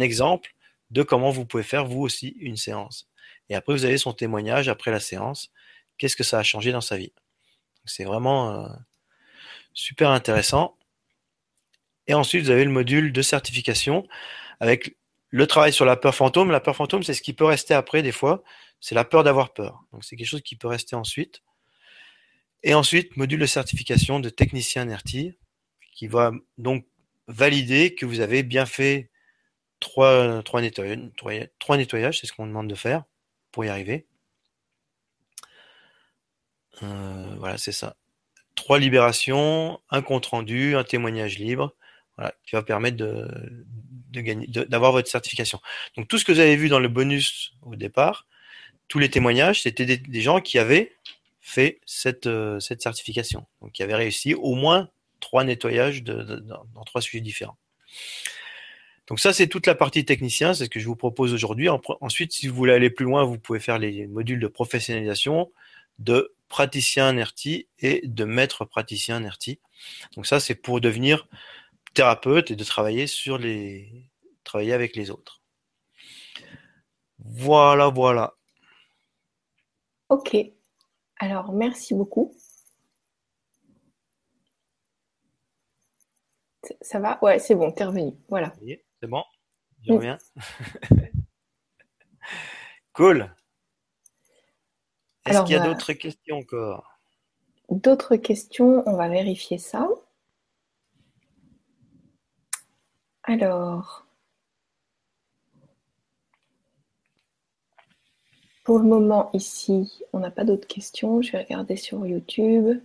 exemple de comment vous pouvez faire vous aussi une séance. Et après, vous avez son témoignage après la séance. Qu'est-ce que ça a changé dans sa vie? C'est vraiment euh, super intéressant. Et ensuite, vous avez le module de certification avec le travail sur la peur fantôme, la peur fantôme, c'est ce qui peut rester après des fois. C'est la peur d'avoir peur. Donc c'est quelque chose qui peut rester ensuite. Et ensuite, module de certification de technicien NERTI, qui va donc valider que vous avez bien fait trois, trois nettoyages, trois, nettoyages c'est ce qu'on demande de faire y arriver. Euh, voilà, c'est ça. Trois libérations, un compte rendu, un témoignage libre, voilà, qui va permettre de, gagner, d'avoir votre certification. Donc tout ce que vous avez vu dans le bonus au départ, tous les témoignages, c'était des, gens qui avaient fait cette, euh, cette certification, donc qui avaient réussi au moins trois nettoyages dans trois sujets différents. Donc ça, c'est toute la partie technicien, c'est ce que je vous propose aujourd'hui. Ensuite, si vous voulez aller plus loin, vous pouvez faire les modules de professionnalisation, de praticien NERTI et de maître praticien NERTI. Donc ça, c'est pour devenir thérapeute et de travailler sur les travailler avec les autres. Voilà, voilà. Ok. Alors, merci beaucoup. Ça va? Ouais, c'est bon, t'es revenu. Voilà. C'est bon? Je reviens. *laughs* cool. Est-ce qu'il y a d'autres questions encore? D'autres questions, on va vérifier ça. Alors, pour le moment ici, on n'a pas d'autres questions. Je vais regarder sur YouTube.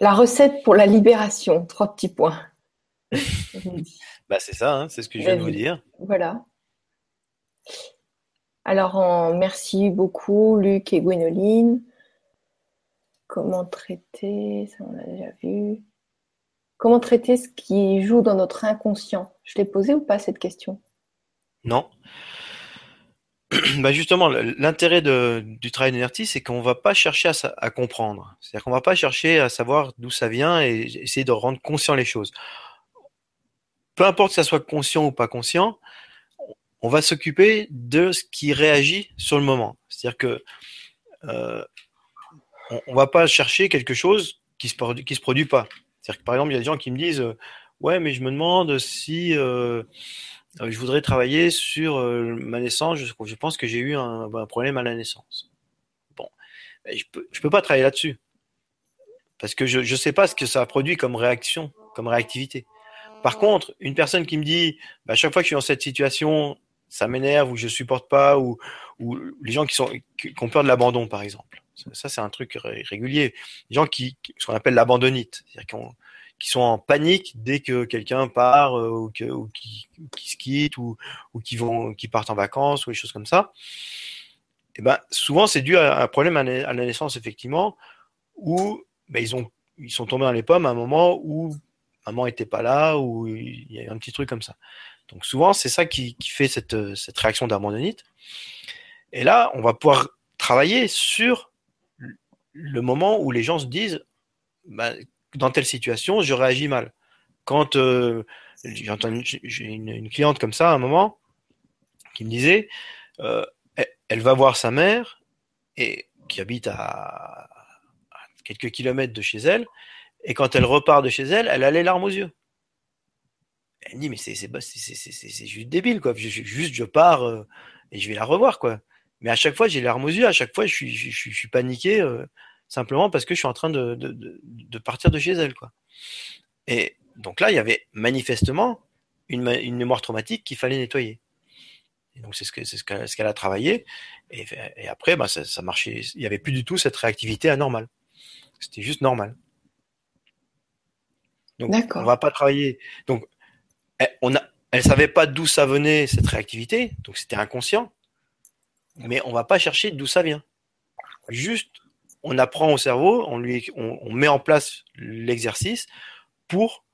La recette pour la libération, trois petits points. *laughs* bah c'est ça, hein, c'est ce que je viens de vous dire. Voilà. Alors, merci beaucoup, Luc et Gwénoline. Comment traiter Ça, on l'a déjà vu. Comment traiter ce qui joue dans notre inconscient? Je l'ai posé ou pas cette question? Non. Bah justement, l'intérêt du travail d'énergie, c'est qu'on ne va pas chercher à, comprendre. C'est-à-dire qu'on ne va pas chercher à savoir d'où ça vient et essayer de rendre conscient les choses. Peu importe que ça soit conscient ou pas conscient, on va s'occuper de ce qui réagit sur le moment. C'est-à-dire que euh, on, ne va pas chercher quelque chose qui se se produit pas. C'est-à-dire que par exemple, il y a des gens qui me disent euh, Ouais, mais je me demande si euh, euh, je voudrais travailler sur ma naissance. Je, pense que j'ai eu un, problème à la naissance. Bon, je peux, peux pas travailler là-dessus. Parce que je ne sais pas ce que ça a produit comme réaction, comme réactivité. Par contre, une personne qui me dit bah, chaque fois que je suis dans cette situation, ça m'énerve ou je supporte pas, ou, les gens qui, sont, qui ont peur de l'abandon, par exemple. Ça, c'est un truc régulier. Les gens qui, ce qu'on appelle l'abandonnite, c'est-à-dire qui, sont en panique dès que quelqu'un part euh, ou, qui, se quitte ou, ou qui vont, qui partent en vacances ou des choses comme ça. Et eh ben, souvent, c'est dû à un problème à la naissance, effectivement, où ben, ils ont ils sont tombés dans les pommes à un moment où maman était pas là, ou il y a un petit truc comme ça. Donc souvent, c'est ça qui, fait cette, cette réaction d'abandonnite. Et là, on va pouvoir travailler sur le moment où les gens se disent, bah, dans telle situation, je réagis mal. Quand euh, j'ai une, cliente comme ça à un moment qui me disait, euh, elle, va voir sa mère et qui habite à, quelques kilomètres de chez elle, et quand elle repart de chez elle, elle a les larmes aux yeux. Elle me dit mais c'est juste débile quoi. juste je pars euh, et je vais la revoir quoi. Mais à chaque fois j'ai les larmes aux yeux, à chaque fois je suis je, suis paniqué simplement parce que je suis en train de, de, de, partir de chez elle quoi. Et donc là, il y avait manifestement une, une mémoire traumatique qu'il fallait nettoyer. Et donc c'est ce qu'elle ce a travaillé. Et, et après, bah, ça, ça, marchait. Il n'y avait plus du tout cette réactivité anormale. C'était juste normal. Donc on va pas travailler. Donc elle, on a, elle savait pas d'où ça venait cette réactivité, donc c'était inconscient. Mais on va pas chercher d'où ça vient. Juste, on apprend au cerveau, on lui, on, on met en place l'exercice pour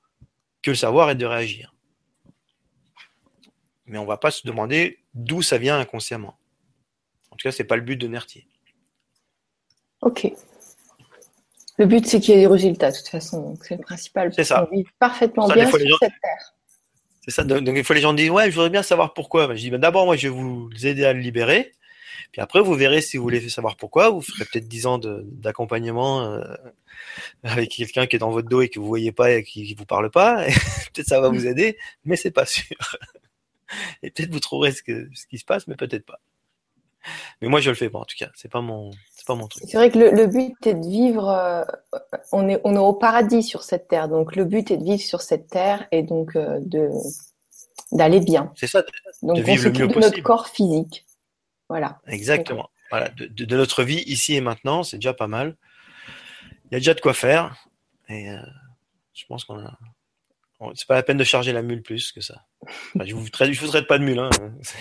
que le savoir arrête de réagir. Mais on ne va pas se demander d'où ça vient inconsciemment. En tout cas, ce n'est pas le but de Nertier. Ok. Le but, c'est qu'il y ait des résultats, de toute façon. C'est le principal. C'est ça. On vit parfaitement bien sur cette terre. C'est ça. Donc, il faut les gens disent Ouais, je voudrais bien savoir pourquoi. Je dis ben, D'abord, moi, je vais vous aider à le libérer. Puis après, vous verrez si vous voulez savoir pourquoi. Vous ferez peut-être 10 ans d'accompagnement euh, avec quelqu'un qui est dans votre dos et que vous voyez pas et qui, vous parle pas. *laughs* peut-être ça va vous aider, mais c'est pas sûr. *laughs* et peut-être vous trouverez ce, que, ce qui se passe, mais peut-être pas. Mais moi, je le fais pas en tout cas. C'est pas mon, c'est pas mon truc. C'est vrai que le, but est de vivre. Euh, on est, on est au paradis sur cette terre. Donc le but est de vivre sur cette terre et donc euh, de d'aller bien. C'est ça. donc on s'occupe de notre corps physique. Voilà. Exactement. Voilà, de, notre vie ici et maintenant, c'est déjà pas mal. Il y a déjà de quoi faire. Et euh, je pense qu'on a. C'est pas la peine de charger la mule plus que ça. je vous traite, je vous traite pas de mule. Hein.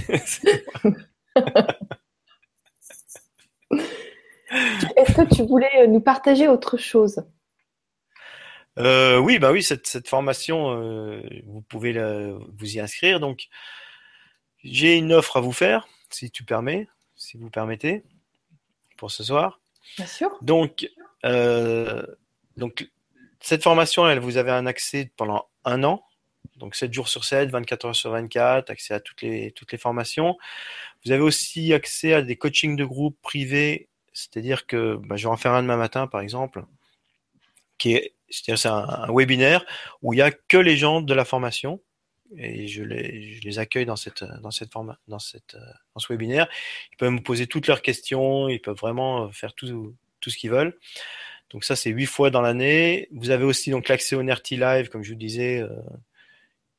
*laughs* *laughs* Est-ce que tu voulais nous partager autre chose? Euh, Oui, bah oui, cette, cette formation, euh, vous pouvez vous y inscrire. Donc, j'ai une offre à vous faire si tu permets, si vous permettez, pour ce soir. Bien sûr. Donc, euh, donc cette formation, elle, vous avez un accès pendant un an, donc 7 jours sur 7, 24 heures sur 24, accès à toutes les, toutes les formations. Vous avez aussi accès à des coachings de groupe privés, c'est-à-dire que bah, je vais en faire un demain matin, par exemple, qui est, c'est un, un webinaire où il n'y a que les gens de la formation et je les, je les accueille dans cette dans cette dans cette dans ce webinaire. Ils peuvent me poser toutes leurs questions, ils peuvent vraiment faire tout tout ce qu'ils veulent. Donc ça c'est huit fois dans l'année. Vous avez aussi donc l'accès au NERTI Live, comme je vous disais, euh,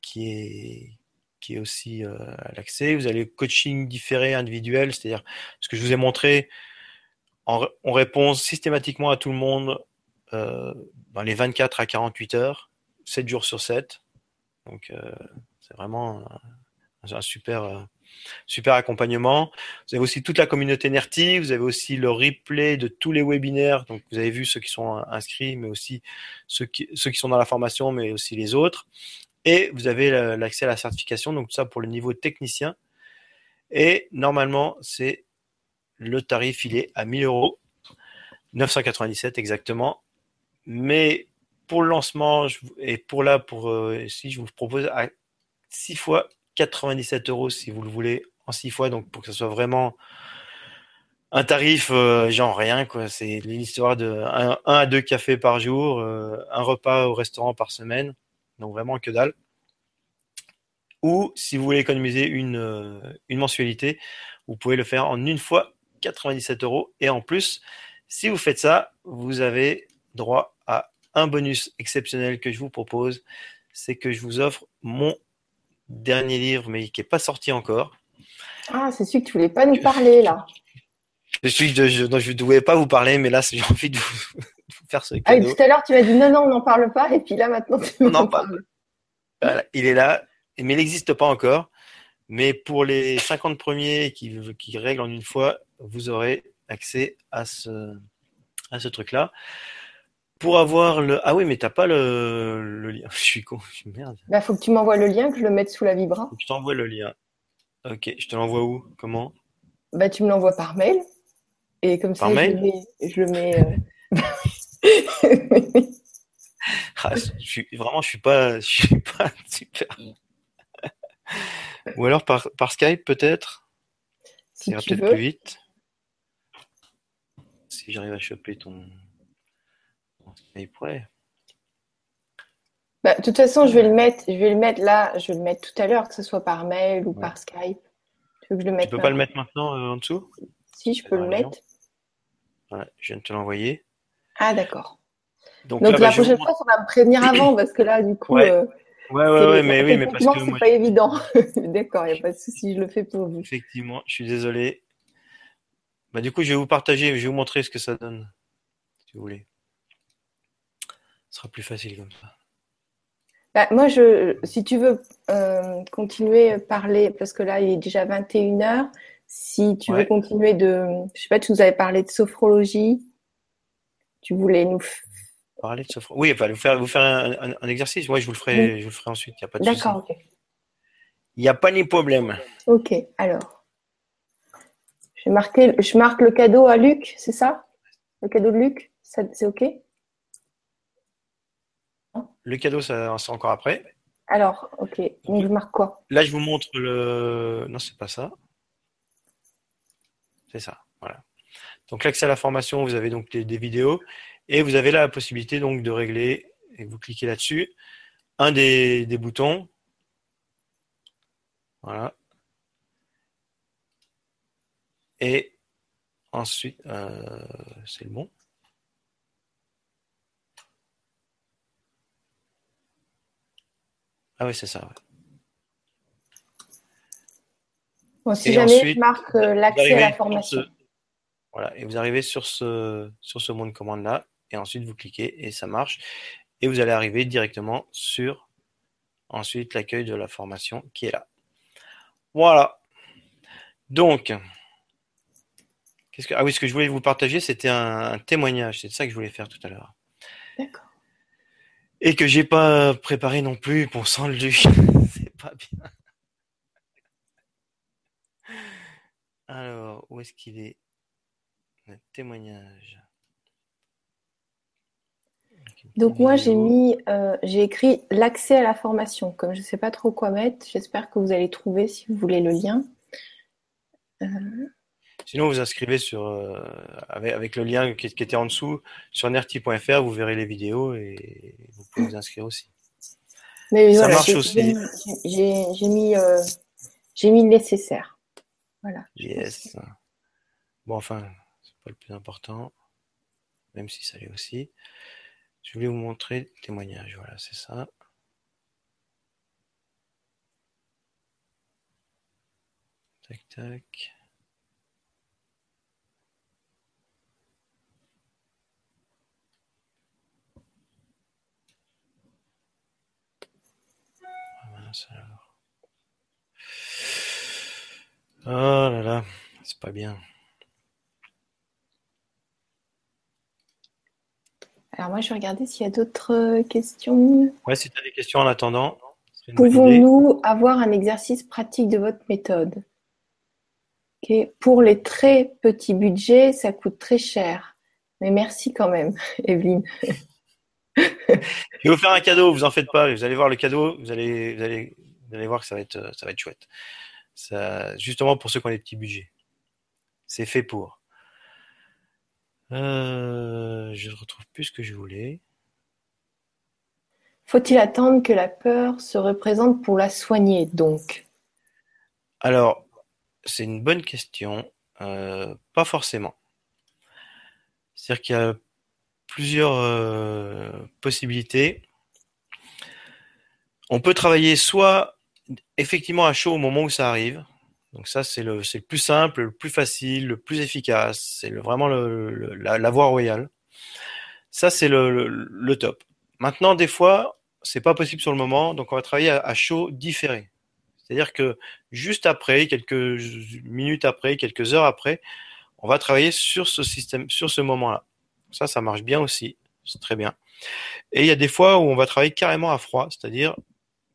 qui est qui est aussi euh, à l'accès. Vous avez le coaching différé individuel, c'est-à-dire ce que je vous ai montré. On répond systématiquement à tout le monde euh, dans les 24 à 48 heures, 7 jours sur 7. Donc, euh, c'est vraiment un, super, euh, super accompagnement. Vous avez aussi toute la communauté NERTI, vous avez aussi le replay de tous les webinaires. Donc, vous avez vu ceux qui sont inscrits, mais aussi ceux qui, sont dans la formation, mais aussi les autres. Et vous avez l'accès à la certification, donc ça pour le niveau technicien. Et normalement, c'est le tarif, il est à 1000 euros, 997 exactement. Mais pour le lancement et pour là, pour euh, si je vous propose à 6 fois 97 euros si vous le voulez en 6 fois, donc pour que ce soit vraiment un tarif euh, genre rien quoi. C'est l'histoire de 1 à 2 cafés par jour, euh, un repas au restaurant par semaine, donc vraiment que dalle. Ou si vous voulez économiser une, une mensualité, vous pouvez le faire en une fois 97 euros et en plus, si vous faites ça, vous avez droit à un bonus exceptionnel que je vous propose, c'est que je vous offre mon dernier livre, mais qui n'est pas sorti encore. Ah, c'est celui que tu voulais pas nous parler là. *laughs* Je suis je, je, ne voulais pas vous parler, mais là, *laughs* j'ai envie de vous, faire ce cadeau. Ah, tout à l'heure, tu m'as dit non, non, on n'en parle pas, et puis là, maintenant, tu en parle. Voilà, il est là, mais il n'existe pas encore. Mais pour les 50 premiers qui, qui règlent en une fois, vous aurez accès à ce, à ce truc-là. pour avoir le. Ah oui, mais t'as pas le, le lien. *laughs* Je suis con. Merde. Bah, faut que tu m'envoies le lien, que je le mette sous la vibra. Je t'envoie le lien. Ok, je te l'envoie où? Comment? Bah, tu me l'envoies par mail. Et comme Par ça, mail? je le mets. Je le mets euh, *laughs* Ah, je suis vraiment, je suis pas, je suis *laughs* pas super. Ou alors par, par Skype peut-être? Ça ira peut-être plus vite. Si j'arrive à choper ton, ton Skype, ouais. Bah, de toute façon, je vais le mettre, je vais le mettre là, je vais le mettre tout à l'heure, que ce soit par mail ou Ouais. par Skype. Tu veux que je le Tu mette peux pas le mettre maintenant euh, en dessous? Si, je peux le mettre. Je viens de te l'envoyer. Ah, d'accord. Donc, Donc là, la bah, prochaine fois, on va me prévenir avant parce que là, du coup, Ouais. euh, Ouais, ouais, mais oui, mais parce que c'est moi, pas évident. *laughs* D'accord, il n'y a pas de souci, je le fais pour vous. effectivement, je suis désolé. Bah, du coup, je vais vous partager, je vais vous montrer ce que ça donne, si vous voulez. Ce sera plus facile comme ça. Bah, moi, je, si tu veux euh, continuer à parler, parce que là, il est déjà 21h, si tu veux continuer de, je sais pas, tu nous avais parlé de sophrologie, tu voulais nous, Parler de sophro- Oui, vous faire, vous faire un, un- un exercice. Ouais, je vous le ferai, je vous le ferai ensuite. Il n'y a pas de souci. d'accord, ok. Il n'y a pas ni problème. Ok, alors. Je, marque le cadeau à Luc, c'est ça? Le cadeau de Luc C'est ok? Le cadeau, ça, c'est encore après. Alors, ok. Donc, je marque quoi? Là, je vous montre le. Non, c'est pas ça. C'est ça. Voilà. Donc, l'accès à la formation, vous avez donc des, des vidéos et vous avez là la possibilité donc de régler et vous cliquez là-dessus un des, des boutons. Voilà. Et ensuite, euh, c'est le bon. Ah oui, c'est ça. ouais. Bon, Si Et jamais ensuite, je marque euh, l'accès à la formation. ce- Voilà, et vous arrivez sur ce, sur ce mot de commande là, et ensuite vous cliquez et ça marche. Et vous allez arriver directement sur ensuite l'accueil de la formation qui est là. Voilà. Donc, qu'est-ce que ah oui, ce que je voulais vous partager, c'était un, un témoignage. C'est ça que je voulais faire tout à l'heure. D'accord. Et que j'ai pas préparé non plus pour sans le du. C'est pas bien. Alors, où est-ce qu'il est Le témoignage? Donc moi j'ai mis, euh, j'ai écrit l'accès à la formation. Comme je ne sais pas trop quoi mettre, j'espère que vous allez trouver si vous voulez le lien. Sinon, vous inscrivez sur euh, avec, avec le lien qui, qui était en dessous sur nerti.fr, vous verrez les vidéos et vous pouvez vous inscrire aussi. Mais Ça voilà, marche aussi. j'ai- mis, euh, j'ai mis le nécessaire. Voilà. Yes. Bon, enfin, c'est pas le plus important, même si ça l'est aussi. Je voulais vous montrer le témoignage. Voilà, c'est ça. Tac, tac. Oh là là, c'est pas bien. Alors moi je vais regarder s'il y a d'autres euh, questions. Ouais, si tu as des questions en attendant. Pouvons-nous avoir un exercice pratique de votre méthode? Pour les très petits budgets, ça coûte très cher. Mais merci quand même, *laughs* Evelyne. Je vais vous faire un cadeau, vous en faites pas. Vous allez voir le cadeau, vous allez, vous allez, vous allez voir que ça va être, euh, ça va être chouette. Ça, justement pour ceux qui ont des petits budgets. C'est fait pour. Euh, je ne retrouve plus ce que je voulais. Faut-il attendre que la peur se représente pour la soigner, donc? Alors, c'est une bonne question. Euh, pas forcément. C'est-à-dire qu'il y a plusieurs euh, possibilités. On peut travailler soit effectivement à chaud au moment où ça arrive. Donc ça, c'est le, le plus simple, le plus facile, le plus efficace. C'est vraiment la, voie royale. Ça, c'est le top. Maintenant, des fois, c'est pas possible sur le moment, donc on va travailler à, à chaud différé. C'est-à-dire que juste après, quelques minutes après, quelques heures après, on va travailler sur ce système, sur ce moment-là. Ça, ça marche bien aussi. c'est très bien. Et il y a des fois où on va travailler carrément à froid, c'est-à-dire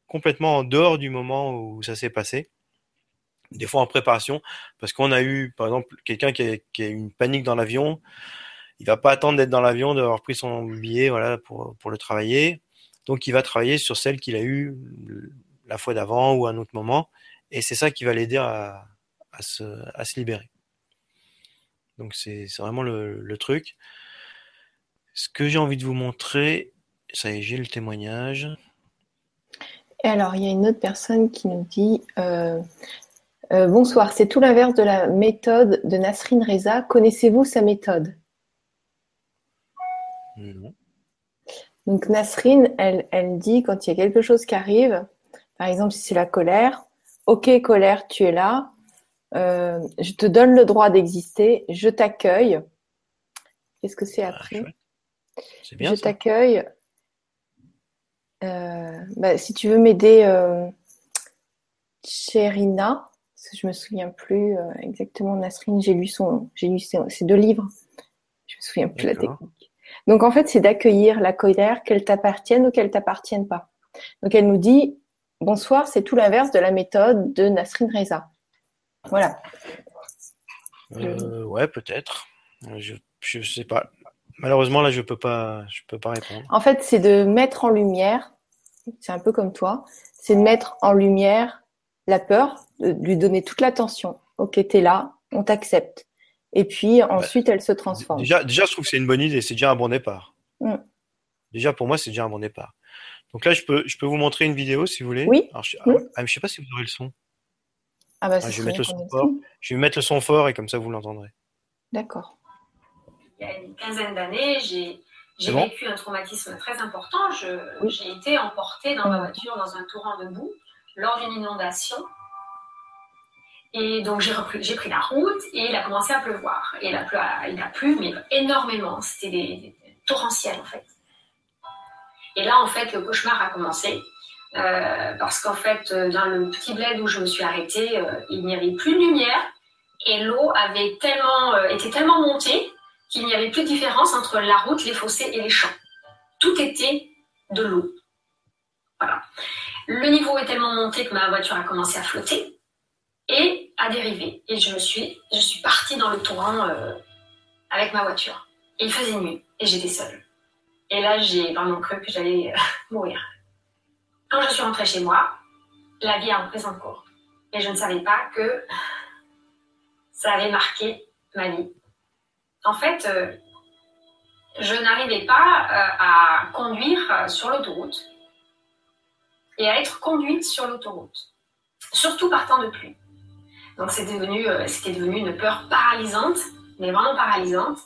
complètement en dehors du moment où ça s'est passé. Des fois en préparation, parce qu'on a eu, par exemple, quelqu'un qui a, a une panique dans l'avion, il va pas attendre d'être dans l'avion, d'avoir pris son billet, voilà, pour, le travailler. Donc, il va travailler sur celle qu'il a eue la fois d'avant ou à un autre moment. Et c'est ça qui va l'aider à, se, libérer. Donc, c'est vraiment le truc. Ce que j'ai envie de vous montrer, ça y est, j'ai le témoignage. Et alors, il y a une autre personne qui nous dit euh, euh, Bonsoir, c'est tout l'inverse de la méthode de Nasrin Reza. Connaissez-vous sa méthode? Non. Donc, Nasrin, elle, elle dit quand il y a quelque chose qui arrive, par exemple, si c'est la colère, Ok, colère, tu es là. Euh, je te donne le droit d'exister. Je t'accueille. Qu'est-ce que c'est Ah, après chouette. Bien Je t'accueille. Euh, bah, si tu veux m'aider, euh, Cherina, parce que je me souviens plus euh, exactement Nasrine, j'ai lu son, j'ai lu ses, ses deux livres. Je me souviens plus la D'accord. technique. Donc en fait, c'est d'accueillir la colère, qu'elle t'appartienne ou qu'elle t'appartienne pas. Donc elle nous dit bonsoir, c'est tout l'inverse de la méthode de Nasrine Reza. Voilà. Euh, ouais, peut-être. Je, je sais pas. Malheureusement, là, je peux pas, je peux pas répondre. En fait, c'est de mettre en lumière, c'est un peu comme toi, c'est de mettre en lumière la peur, de lui donner toute l'attention. Ok, t'es là, on t'accepte. Et puis ensuite, elle se transforme. Déjà, déjà, je trouve que c'est une bonne idée. C'est déjà un bon départ. Mm. Déjà, pour moi, c'est déjà un bon départ. Donc là, je peux, je peux vous montrer une vidéo si vous voulez. Oui. Alors, je, ah, je sais pas si vous aurez le son. Ah bah, Ah, je vais mettre le son fort. Je vais mettre le son fort et comme ça, vous l'entendrez. D'accord. Il y a une quinzaine d'années, j'ai j'ai C'est bon vécu un traumatisme très important. Oui. J'ai été emportée dans ma voiture dans un torrent de boue lors d'une inondation. Et donc j'ai pris la route et il a commencé à pleuvoir. Et il a plu, il a plu mais énormément. C'était des, des torrentiel en fait. Et là, en fait, le cauchemar a commencé. euh, parce qu'en fait, euh, dans le petit bled où je me suis arrêtée, euh, il n'y avait plus de lumière et l'eau avait tellement, euh, était tellement montée qu'il n'y avait plus de différence entre la route, les fossés et les champs. Tout était de l'eau. Voilà. Le niveau est tellement monté que ma voiture a commencé à flotter et à dériver. Et je me suis, je suis partie dans le torrent euh, avec ma voiture. Il faisait nuit et j'étais seule. Et là, j'ai vraiment cru que j'allais euh, mourir. Quand je suis rentrée chez moi, la vie a repris son cours. Et je ne savais pas que ça avait marqué ma vie. En fait, euh, je n'arrivais pas euh, à conduire euh, sur l'autoroute et à être conduite sur l'autoroute, surtout par temps de pluie. Donc c'était devenu, une peur paralysante, mais vraiment paralysante.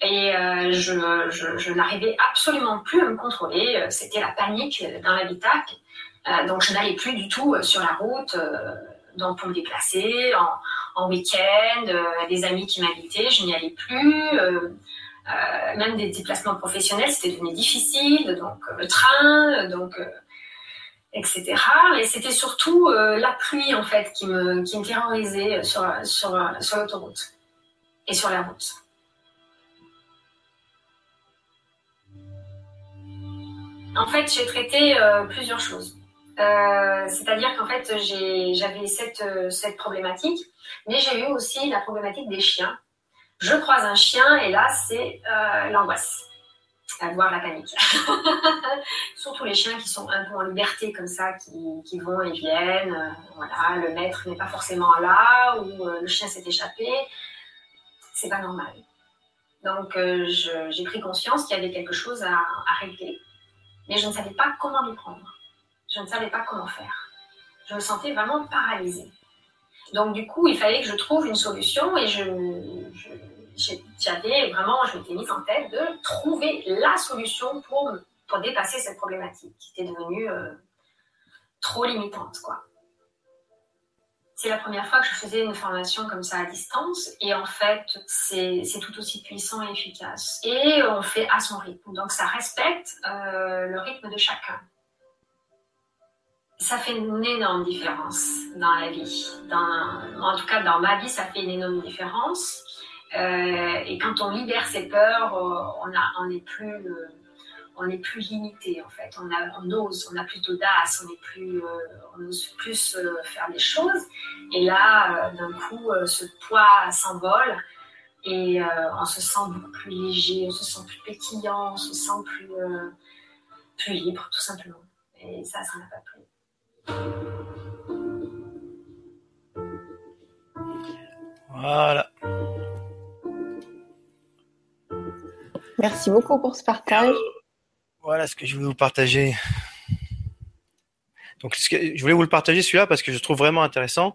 Et je, n'arrivais absolument plus à me contrôler. C'était la panique dans l'habitacle. Donc je n'allais plus du tout sur la route donc pour me déplacer, en, en week-end, euh, des amis qui m'invitaient, je n'y allais plus. euh, euh, même des déplacements professionnels, c'était devenu difficile. Donc le train, donc etc. Et c'était surtout la pluie en fait qui me, terrorisait sur, l'autoroute et sur la route. En fait, j'ai traité plusieurs choses. Euh, C'est-à-dire qu'en fait, j'avais cette, problématique, mais j'ai eu aussi la problématique des chiens. Je croise un chien et là, c'est euh, l'angoisse, à voir la panique. *laughs* Surtout les chiens qui sont un peu en liberté comme ça, qui, vont et viennent. euh, voilà, le maître n'est pas forcément là ou le chien s'est échappé. C'est pas normal. Donc, j'ai pris conscience qu'il y avait quelque chose à, à régler, mais je ne savais pas comment m'y prendre. Je ne savais pas comment faire. Je me sentais vraiment paralysée. Donc, du coup, il fallait que je trouve une solution et je, j'avais vraiment, je m'étais mise en tête de trouver la solution pour, pour dépasser cette problématique qui était devenue euh, trop limitante. C'est la première fois que je faisais une formation comme ça à distance et en fait, c'est c'est tout aussi puissant et efficace. Et on fait à son rythme. Donc, ça respecte euh, le rythme de chacun ça fait une énorme différence dans la vie. Dans, en tout cas, dans ma vie, ça fait une énorme différence. et quand on libère ses peurs, on, a, on est plus on est plus limité en fait. On, a, ose, on a plus d'audace, on est plus, on ose plus faire des choses. Et là, d'un coup, ce poids s'envole et on se sent beaucoup plus léger, on se sent plus pétillant, on se sent plus, plus libre, tout simplement. Et ça, ça n'a pas plu. Voilà. Merci beaucoup pour ce partage. Voilà ce que je voulais vous partager. Donc, je voulais vous le partager celui-là parce que je trouve vraiment intéressant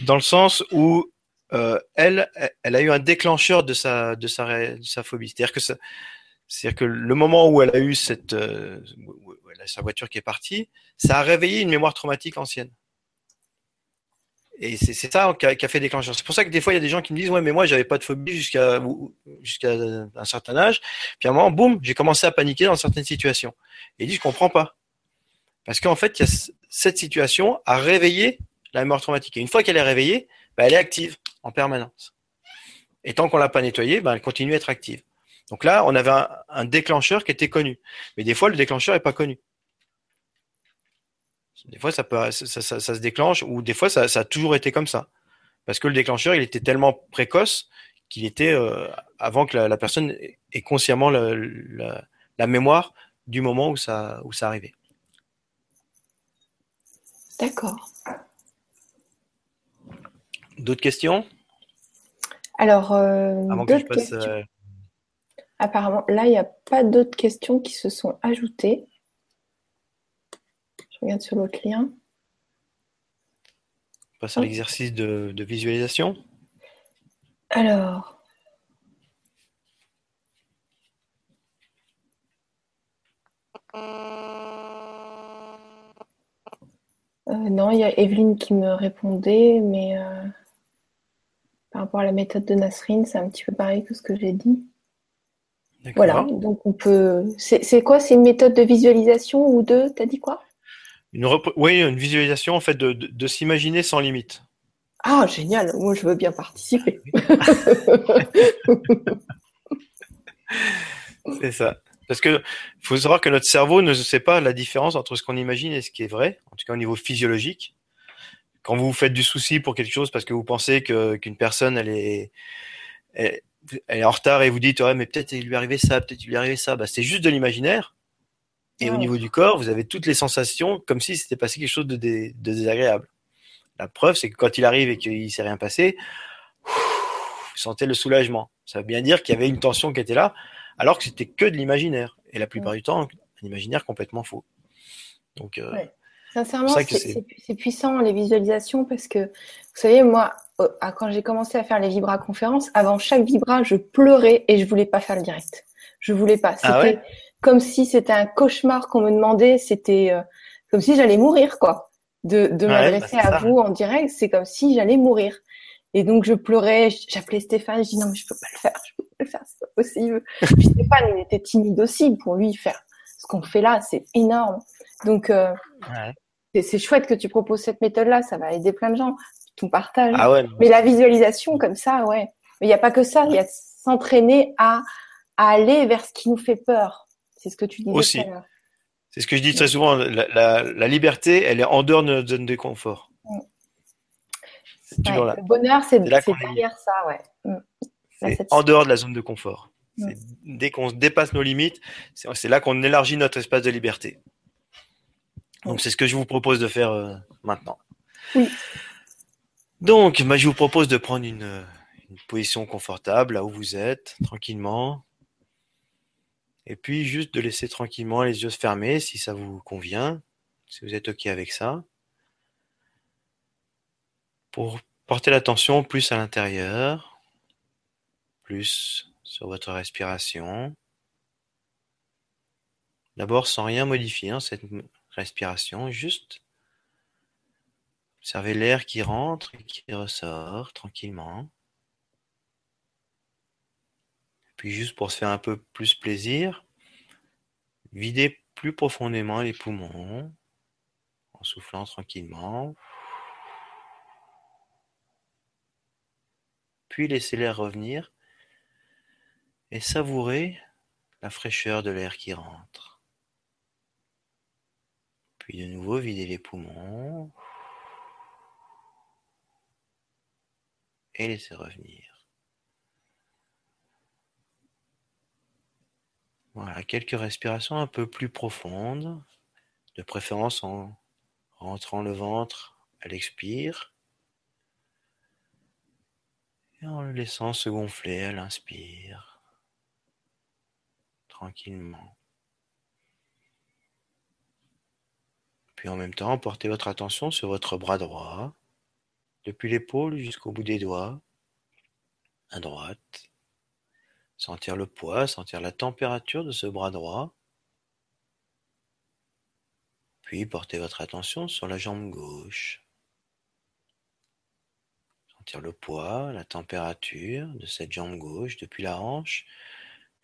dans le sens où euh, elle, elle a eu un déclencheur de sa, de sa, de sa phobie. C'est-à-dire que, c'est-à-dire que le moment où elle a eu cette, euh, sa voiture qui est partie, ça a réveillé une mémoire traumatique ancienne. Et c'est ça qui a, a, fait déclencher. C'est pour ça que des fois, il y a des gens qui me disent, ouais, mais moi, j'avais pas de phobie jusqu'à jusqu'à un certain âge. Puis à un moment, boum, j'ai commencé à paniquer dans certaines situations. Et il dit, je comprends pas. Parce qu'en fait, a cette situation à réveiller la mémoire traumatique. Et une fois qu'elle est réveillée, bah, elle est active en permanence. Et tant qu'on l'a pas nettoyée, bah, elle continue à être active. Donc là, on avait un, un, déclencheur qui était connu. Mais des fois, le déclencheur est pas connu. Des fois, ça, peut, ça, ça, ça se déclenche, ou des fois, ça, a toujours été comme ça. Parce que le déclencheur, il était tellement précoce qu'il était euh, avant que la, la, personne ait consciemment la, la, la, mémoire du moment où ça, où ça arrivait. D'accord. D'autres questions? Alors, euh, avant que je passe. Euh... Apparemment, là, il n'y a pas d'autres questions qui se sont ajoutées regarde sur l'autre lien. On passe à l'exercice de, de, visualisation. Alors. Euh, non, il y a Evelyne qui me répondait, mais euh, par rapport à la méthode de Nasrine, c'est un petit peu pareil que ce que j'ai dit. Voilà, donc on peut. C'est quoi C'est une méthode de visualisation ou de T'as dit quoi? Une oui, une visualisation en fait de, de, de s'imaginer sans limite. Ah, génial. Moi, je veux bien participer. *laughs* C'est ça. Parce que faut savoir que notre cerveau ne sait pas la différence entre ce qu'on imagine et ce qui est vrai, en tout cas au niveau physiologique. Quand vous vous faites du souci pour quelque chose parce que vous pensez que qu'une personne elle est elle, est en retard et vous dites ouais mais peut-être il lui est arrivé ça, peut-être il lui est arrivé ça, bah c'est juste de l'imaginaire. Et au niveau du corps, vous avez toutes les sensations comme si c'était passé quelque chose de, dé, de, désagréable. La preuve, c'est que quand il arrive et qu'il s'est rien passé, vous sentez le soulagement. Ça veut bien dire qu'il y avait une tension qui était là, alors que c'était que de l'imaginaire. Et la plupart du temps, un imaginaire complètement faux. Donc, euh, ouais. Sincèrement, c'est puissant les visualisations parce que, vous savez, moi, quand j'ai commencé à faire les Vibra conférences, avant chaque Vibra, je pleurais et je voulais pas faire le direct. Je voulais pas. C'était ah ouais comme si c'était un cauchemar qu'on me demandait. C'était euh, comme si j'allais mourir, quoi. De, de ouais, m'adresser bah à vous en direct, c'est comme si j'allais mourir. Et donc je pleurais, j'appelais Stéphane, je dis non mais je peux pas le faire, je peux pas le faire, c'est pas possible. Puis Stéphane, il était timide aussi pour lui faire ce qu'on fait là, c'est énorme. Donc euh, ouais. c'est chouette que tu proposes cette méthode-là, ça va aider plein de gens, ton partage. Ah ouais, mais la visualisation comme ça, ouais. Mais il n'y a pas que ça, il y a s'entraîner à, à aller vers ce qui nous fait peur. C'est ce que tu disais Aussi. C'est ce que je dis très souvent. La, la, la, liberté, elle est en dehors de notre zone de confort. Mm. Ouais, le bonheur, c'est derrière ça, ouais. Mm. En dehors de la zone de confort. Mm. Dès qu'on dépasse nos limites, c'est là qu'on élargit notre espace de liberté. Donc c'est ce que je vous propose de faire euh, maintenant. Oui. Donc, bah, je vous propose de prendre une, position confortable là où vous êtes, tranquillement. Et puis juste de laisser tranquillement les yeux se fermer si ça vous convient, si vous êtes OK avec ça. Pour porter l'attention plus à l'intérieur, plus sur votre respiration. D'abord sans rien modifier hein, cette respiration, juste observez l'air qui rentre et qui ressort tranquillement. Puis juste pour se faire un peu plus plaisir, videz plus profondément les poumons en soufflant tranquillement. Puis laissez l'air revenir et savourez la fraîcheur de l'air qui rentre. Puis de nouveau, videz les poumons et laissez revenir. Voilà, quelques respirations un peu plus profondes, de préférence en rentrant le ventre à l'expire et en le laissant se gonfler à l'inspire, tranquillement. Puis en même temps, portez votre attention sur votre bras droit, depuis l'épaule jusqu'au bout des doigts, à droite. Sentir le poids, sentir la température de ce bras droit. Puis portez votre attention sur la jambe gauche. Sentir le poids, la température de cette jambe gauche depuis la hanche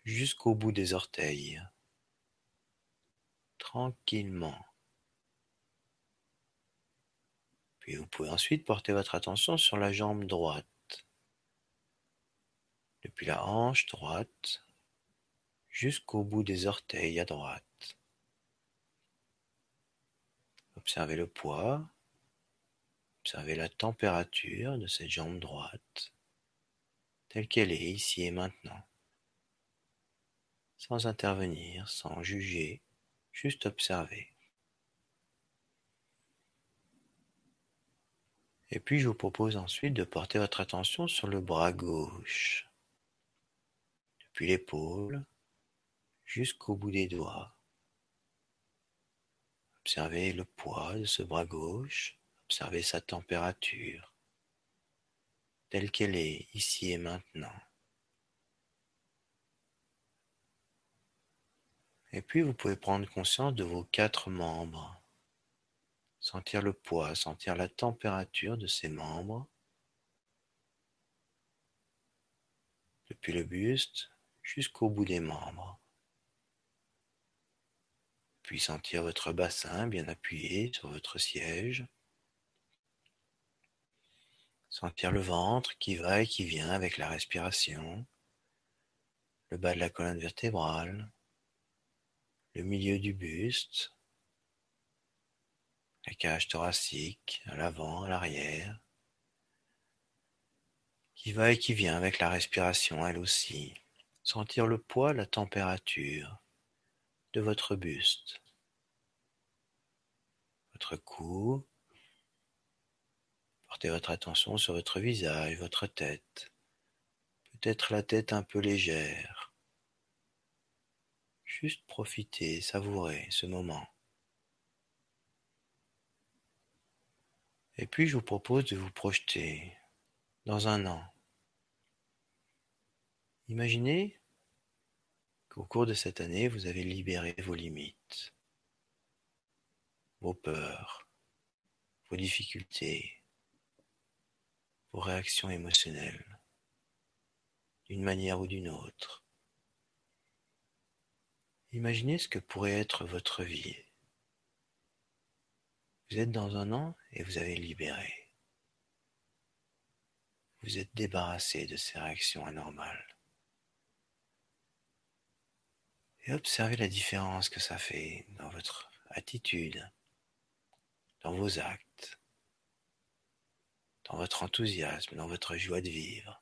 jusqu'au bout des orteils. Tranquillement. Puis vous pouvez ensuite porter votre attention sur la jambe droite. Depuis la hanche droite jusqu'au bout des orteils à droite. Observez le poids, observez la température de cette jambe droite telle qu'elle est ici et maintenant, sans intervenir, sans juger, juste observer. Et puis je vous propose ensuite de porter votre attention sur le bras gauche, depuis l'épaule jusqu'au bout des doigts. Observez le poids de ce bras gauche, observez sa température, telle qu'elle est ici et maintenant. Et puis vous pouvez prendre conscience de vos quatre membres sentir le poids, sentir la température de ses membres, depuis le buste jusqu'au bout des membres. Puis sentir votre bassin bien appuyé sur votre siège. Sentir le ventre qui va et qui vient avec la respiration, le bas de la colonne vertébrale, le milieu du buste, la cage thoracique, à l'avant, à l'arrière, qui va et qui vient avec la respiration elle aussi. Sentir le poids, la température de votre buste, votre cou. Portez votre attention sur votre visage, votre tête, peut-être la tête un peu légère. Juste profiter, savourer ce moment. Et puis je vous propose de vous projeter dans un an. Imaginez qu'au cours de cette année, vous avez libéré vos limites, vos peurs, vos difficultés, vos réactions émotionnelles, d'une manière ou d'une autre. Imaginez ce que pourrait être votre vie vous êtes dans un an et vous avez libéré. Vous êtes débarrassé de ces réactions anormales. Et observez la différence que ça fait dans votre attitude, dans vos actes, dans votre enthousiasme, dans votre joie de vivre.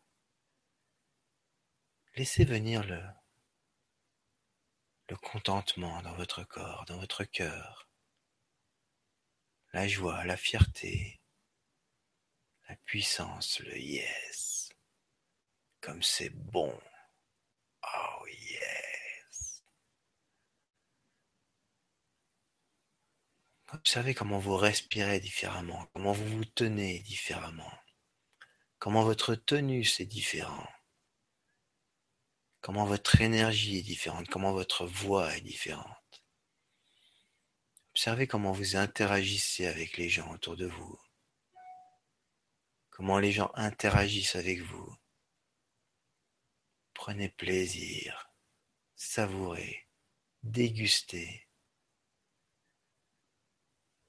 Laissez venir le, contentement dans votre corps, dans votre cœur la joie, la fierté, la puissance, le yes. Comme c'est bon. Oh yes. Observez comment vous respirez différemment, comment vous vous tenez différemment, comment votre tenue est différent, comment votre énergie est différente, comment votre voix est différente. Observez comment vous interagissez avec les gens autour de vous. Comment les gens interagissent avec vous. Prenez plaisir, savourez, dégustez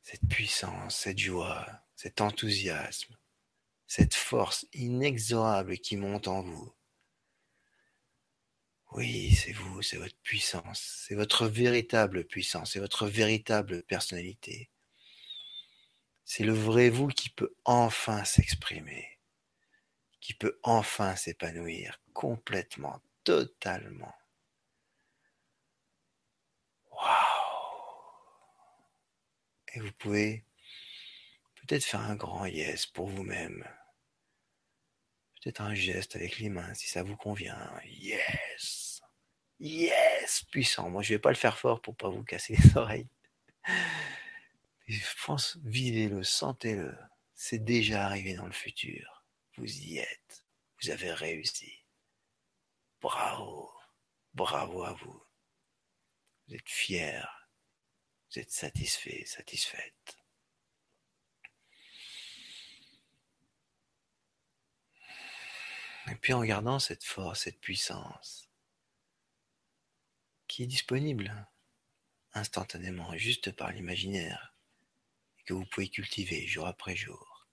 cette puissance, cette joie, cet enthousiasme, cette force inexorable qui monte en vous. Oui, c'est vous, c'est votre puissance, c'est votre véritable puissance, c'est votre véritable personnalité. C'est le vrai vous qui peut enfin s'exprimer, qui peut enfin s'épanouir complètement, totalement. Waouh Et vous pouvez peut-être faire un grand yes pour vous-même. Peut-être un geste avec les mains si ça vous convient. Yes Yes Puissant. Moi, je vais pas le faire fort pour pas vous casser les *laughs* oreilles. Je pense, vivez-le, sentez-le. C'est déjà arrivé dans le futur. Vous y êtes. Vous avez réussi. Bravo. Bravo à vous. Vous êtes fier. Vous êtes satisfait, satisfaite. Et puis en gardant cette force, cette puissance est disponible instantanément, juste par l'imaginaire, et que vous pouvez cultiver jour après jour.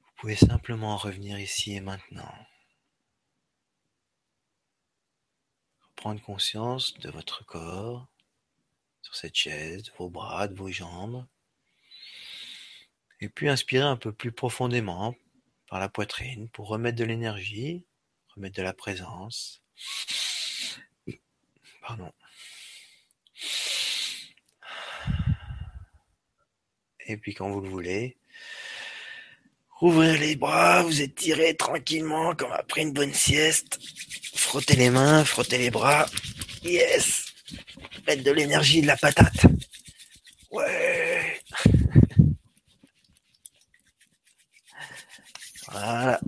Vous pouvez simplement revenir ici et maintenant. Prendre conscience de votre corps sur cette chaise, de vos bras, de vos jambes. Et puis inspirer un peu plus profondément par la poitrine pour remettre de l'énergie, remettre de la présence. Pardon. Et puis quand vous le voulez, ouvrez les bras, vous étirez tranquillement comme après une bonne sieste. Frottez les mains, frottez les bras. Yes Mettre de l'énergie, de la patate. Ouais Voilà.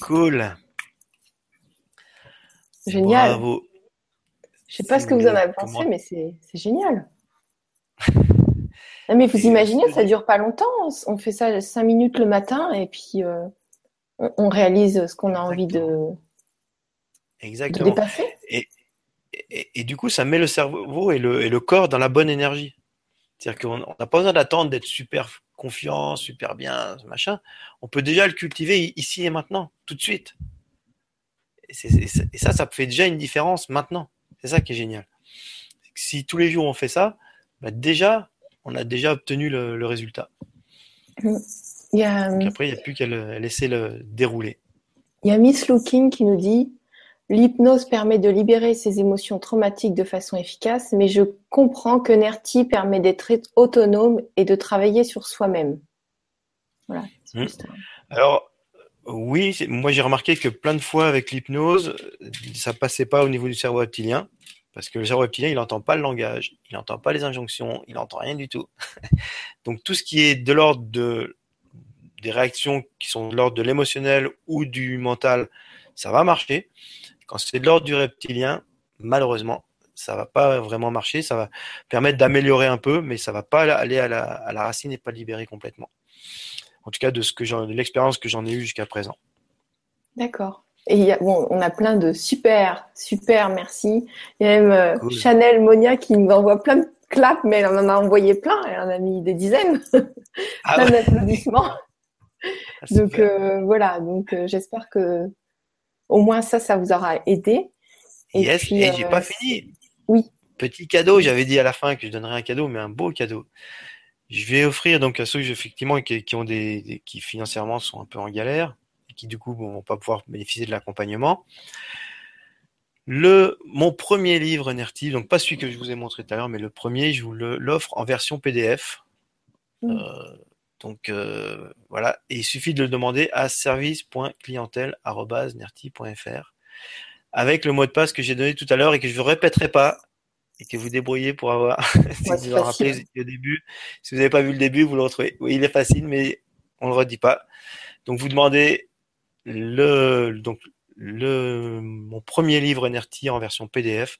Cool. Génial. Bravo. Je sais pas ce que vous en avez pensé, mais c'est génial. mais vous imaginez, ça dure pas longtemps. On fait ça cinq minutes le matin et puis euh, on, réalise ce qu'on a envie de, Exactement. dépasser. Et, et, du coup, ça met le cerveau et le, et le corps dans la bonne énergie. C'est-à-dire qu'on n'a pas besoin d'attendre d'être super confiant, super bien, machin. On peut déjà le cultiver ici et maintenant, tout de suite. Et, ça, ça fait déjà une différence maintenant. C'est ça qui est génial. Si tous les jours on fait ça, bah déjà, on a déjà obtenu le, résultat. Il après, il n'y a plus qu'à laisser le dérouler. Il y a Miss Looking qui nous dit L'hypnose permet de libérer ses émotions traumatiques de façon efficace, mais je comprends que NERTI permet d'être autonome et de travailler sur soi-même. Voilà. Mmh. Alors, oui, moi j'ai remarqué que plein de fois avec l'hypnose, ça passait pas au niveau du cerveau reptilien, parce que le cerveau reptilien, il n'entend pas le langage, il n'entend pas les injonctions, il n'entend rien du tout. *laughs* Donc tout ce qui est de l'ordre de des réactions qui sont de l'ordre de l'émotionnel ou du mental, ça va marcher. Quand c'est de l'ordre du reptilien, malheureusement, ça va pas vraiment marcher. Ça va permettre d'améliorer un peu, mais ça va pas aller à la, racine et pas libérer complètement. En tout cas, de ce que de l'expérience que j'en ai eue jusqu'à présent. D'accord. Et bon, on a plein de super, super, merci. Il y a même euh, Chanel Monia qui nous envoie plein de claps, mais elle en a envoyé plein. Elle en a mis des dizaines. *laughs* Ah plein d'applaudissements. *laughs* Ah, donc euh, voilà, donc euh, j'espère que au moins ça, ça vous aura aidé. Et yes, et j'ai pas fini. Oui. Petit cadeau, j'avais dit à la fin que je donnerais un cadeau, mais un beau cadeau. Je vais offrir donc à ceux effectivement qui, ont des, qui financièrement sont un peu en galère et qui du coup ne vont pas pouvoir bénéficier de l'accompagnement. Le mon premier livre NRT, donc pas celui que je vous ai montré tout à l'heure, mais le premier, je vous l'offre en version PDF. Mm. Euh, donc euh, voilà, et il suffit de le demander à service.clientèle.nerti.fr avec le mot de passe que j'ai donné tout à l'heure et que je ne répéterai pas et que vous débrouillez pour avoir. si vous rappelez au début, si vous n'avez pas vu le début, vous le retrouvez. Oui, il est facile, mais on le redit pas. Donc vous demandez le donc le mon premier livre NRT en version PDF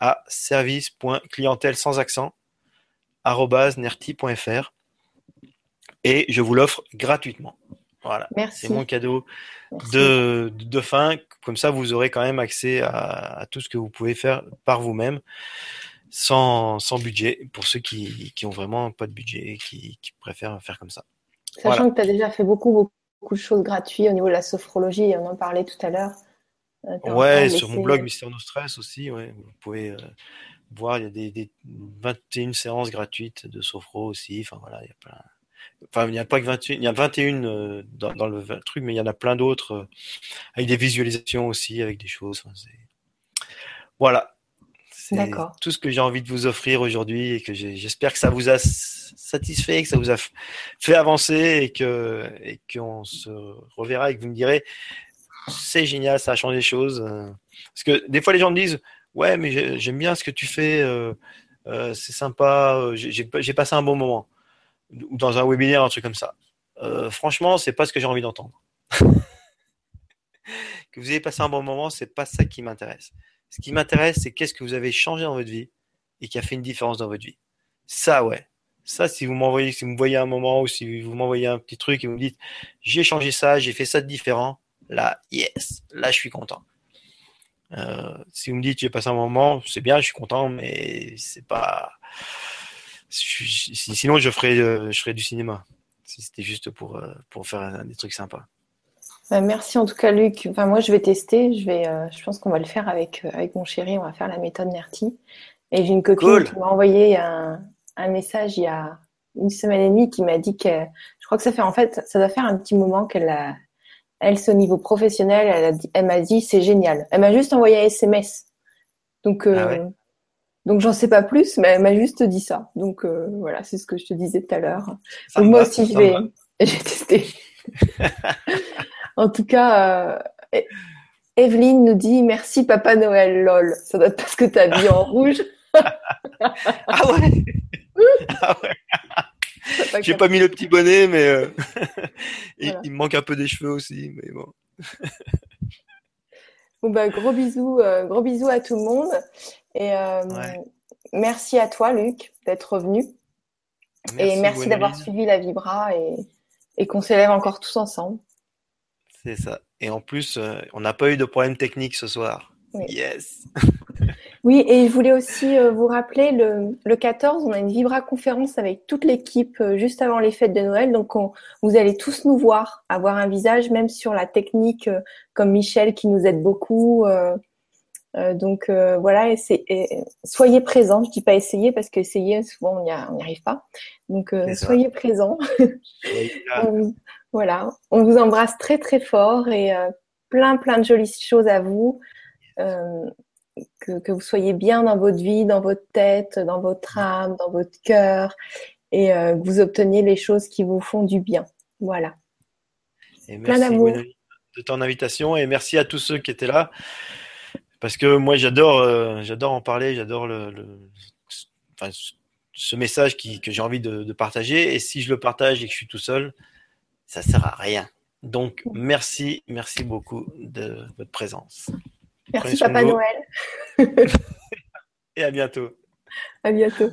à service.clientèle sans accent nerti.fr et je vous l'offre gratuitement. Voilà. C'est mon cadeau de, de fin. Comme ça, vous aurez quand même accès à, tout ce que vous pouvez faire par vous-même sans, sans budget pour ceux qui, qui ont vraiment pas de budget et qui, qui préfèrent faire comme ça. Sachant que tu as déjà fait beaucoup, beaucoup de choses gratuites au niveau de la sophrologie, on en parlait tout à l'heure. Ouais, sur mon blog Mister No Stress aussi, ouais, vous pouvez voir, il y a des, des, 21 séances gratuites de sophro aussi, enfin voilà, il y a plein. Enfin, il n'y a pas que 21, il y a 21 euh, dans, dans, le truc, mais il y en a plein d'autres euh, avec des visualisations aussi, avec des choses. Voilà. C'est tout ce que j'ai envie de vous offrir aujourd'hui et que j'espère que ça vous a satisfait, que ça vous a fait avancer et que et qu'on se reverra et que vous me direz c'est génial, ça a changé les choses. Parce que des fois les gens me disent ouais mais j'aime bien ce que tu fais, euh, euh, c'est sympa, j'ai passé un bon moment ou dans un webinaire, un truc comme ça. Euh, franchement, c'est pas ce que j'ai envie d'entendre. *laughs* que vous ayez passé un bon moment, c'est pas ça qui m'intéresse. Ce qui m'intéresse, c'est qu'est-ce que vous avez changé dans votre vie et qui a fait une différence dans votre vie. Ça, ouais. Ça, si vous m'envoyez, si vous me voyez un moment ou si vous m'envoyez un petit truc et vous me dites, j'ai changé ça, j'ai fait ça de différent, là, yes, là, je suis content. Euh, si vous me dites, j'ai passé un moment, c'est bien, je suis content, mais c'est pas, sinon, je ferais, euh, je ferais du cinéma. Si c'était juste pour, euh, pour faire des trucs sympas. Bah, merci en tout cas, Luc. Enfin, moi, je vais tester. Je, vais, euh, je pense qu'on va le faire avec, avec mon chéri. On va faire la méthode NERTI. Et j'ai une copine qui m'a envoyé un, un, message il y a une semaine et demie qui m'a dit que je crois que ça fait en fait, ça doit faire un petit moment qu'elle a, elle, c'est au niveau professionnel. Elle, elle m'a dit c'est génial. Elle m'a juste envoyé un SMS. Donc, ah donc j'en sais pas plus, mais elle m'a juste dit ça. Donc euh, voilà, c'est ce que je te disais tout à l'heure. Donc moi aussi je vais, *laughs* j'ai testé. en tout cas, euh... Evelyne nous dit merci Papa Noël, lol. Ça doit être parce que t'as mis en rouge. *laughs* ah ouais. ah ouais. J'ai pas mis le petit bonnet, mais euh... *laughs* il, il, me manque un peu des cheveux aussi, mais bon. bon bah gros bisous, euh, gros bisous à tout le monde. Et euh, merci à toi, Luc, d'être revenu. et merci d'avoir suivi la Vibra et, et qu'on s'élève encore tous ensemble. C'est ça. Et en plus, euh, on n'a pas eu de problème technique ce soir. Yes. *laughs* oui, et je voulais aussi euh, vous rappeler, le, le 14, on a une Vibra conférence avec toute l'équipe euh, juste avant les fêtes de Noël. Donc, on, vous allez tous nous voir, avoir un visage, même sur la technique, comme Michel qui nous aide beaucoup. Euh, donc euh, voilà, soyez présents. Je dis pas essayer parce qu'essayer souvent on n'y arrive pas. Donc euh, soyez présents. *laughs* voilà, on vous embrasse très très fort et plein plein de jolies choses à vous. Que, que, vous soyez bien dans votre vie, dans votre tête, dans votre âme, dans votre cœur, et que vous obteniez les choses qui vous font du bien. Voilà. Et Plein d'amour. De ton invitation et merci à tous ceux qui étaient là parce que moi j'adore euh, j'adore en parler, j'adore le, enfin, ce message qui, que j'ai envie de, de, partager. Et si je le partage et que je suis tout seul, ça sert à rien. Donc merci, merci beaucoup de votre présence. Merci Papa Noël. *laughs* et à bientôt. À bientôt.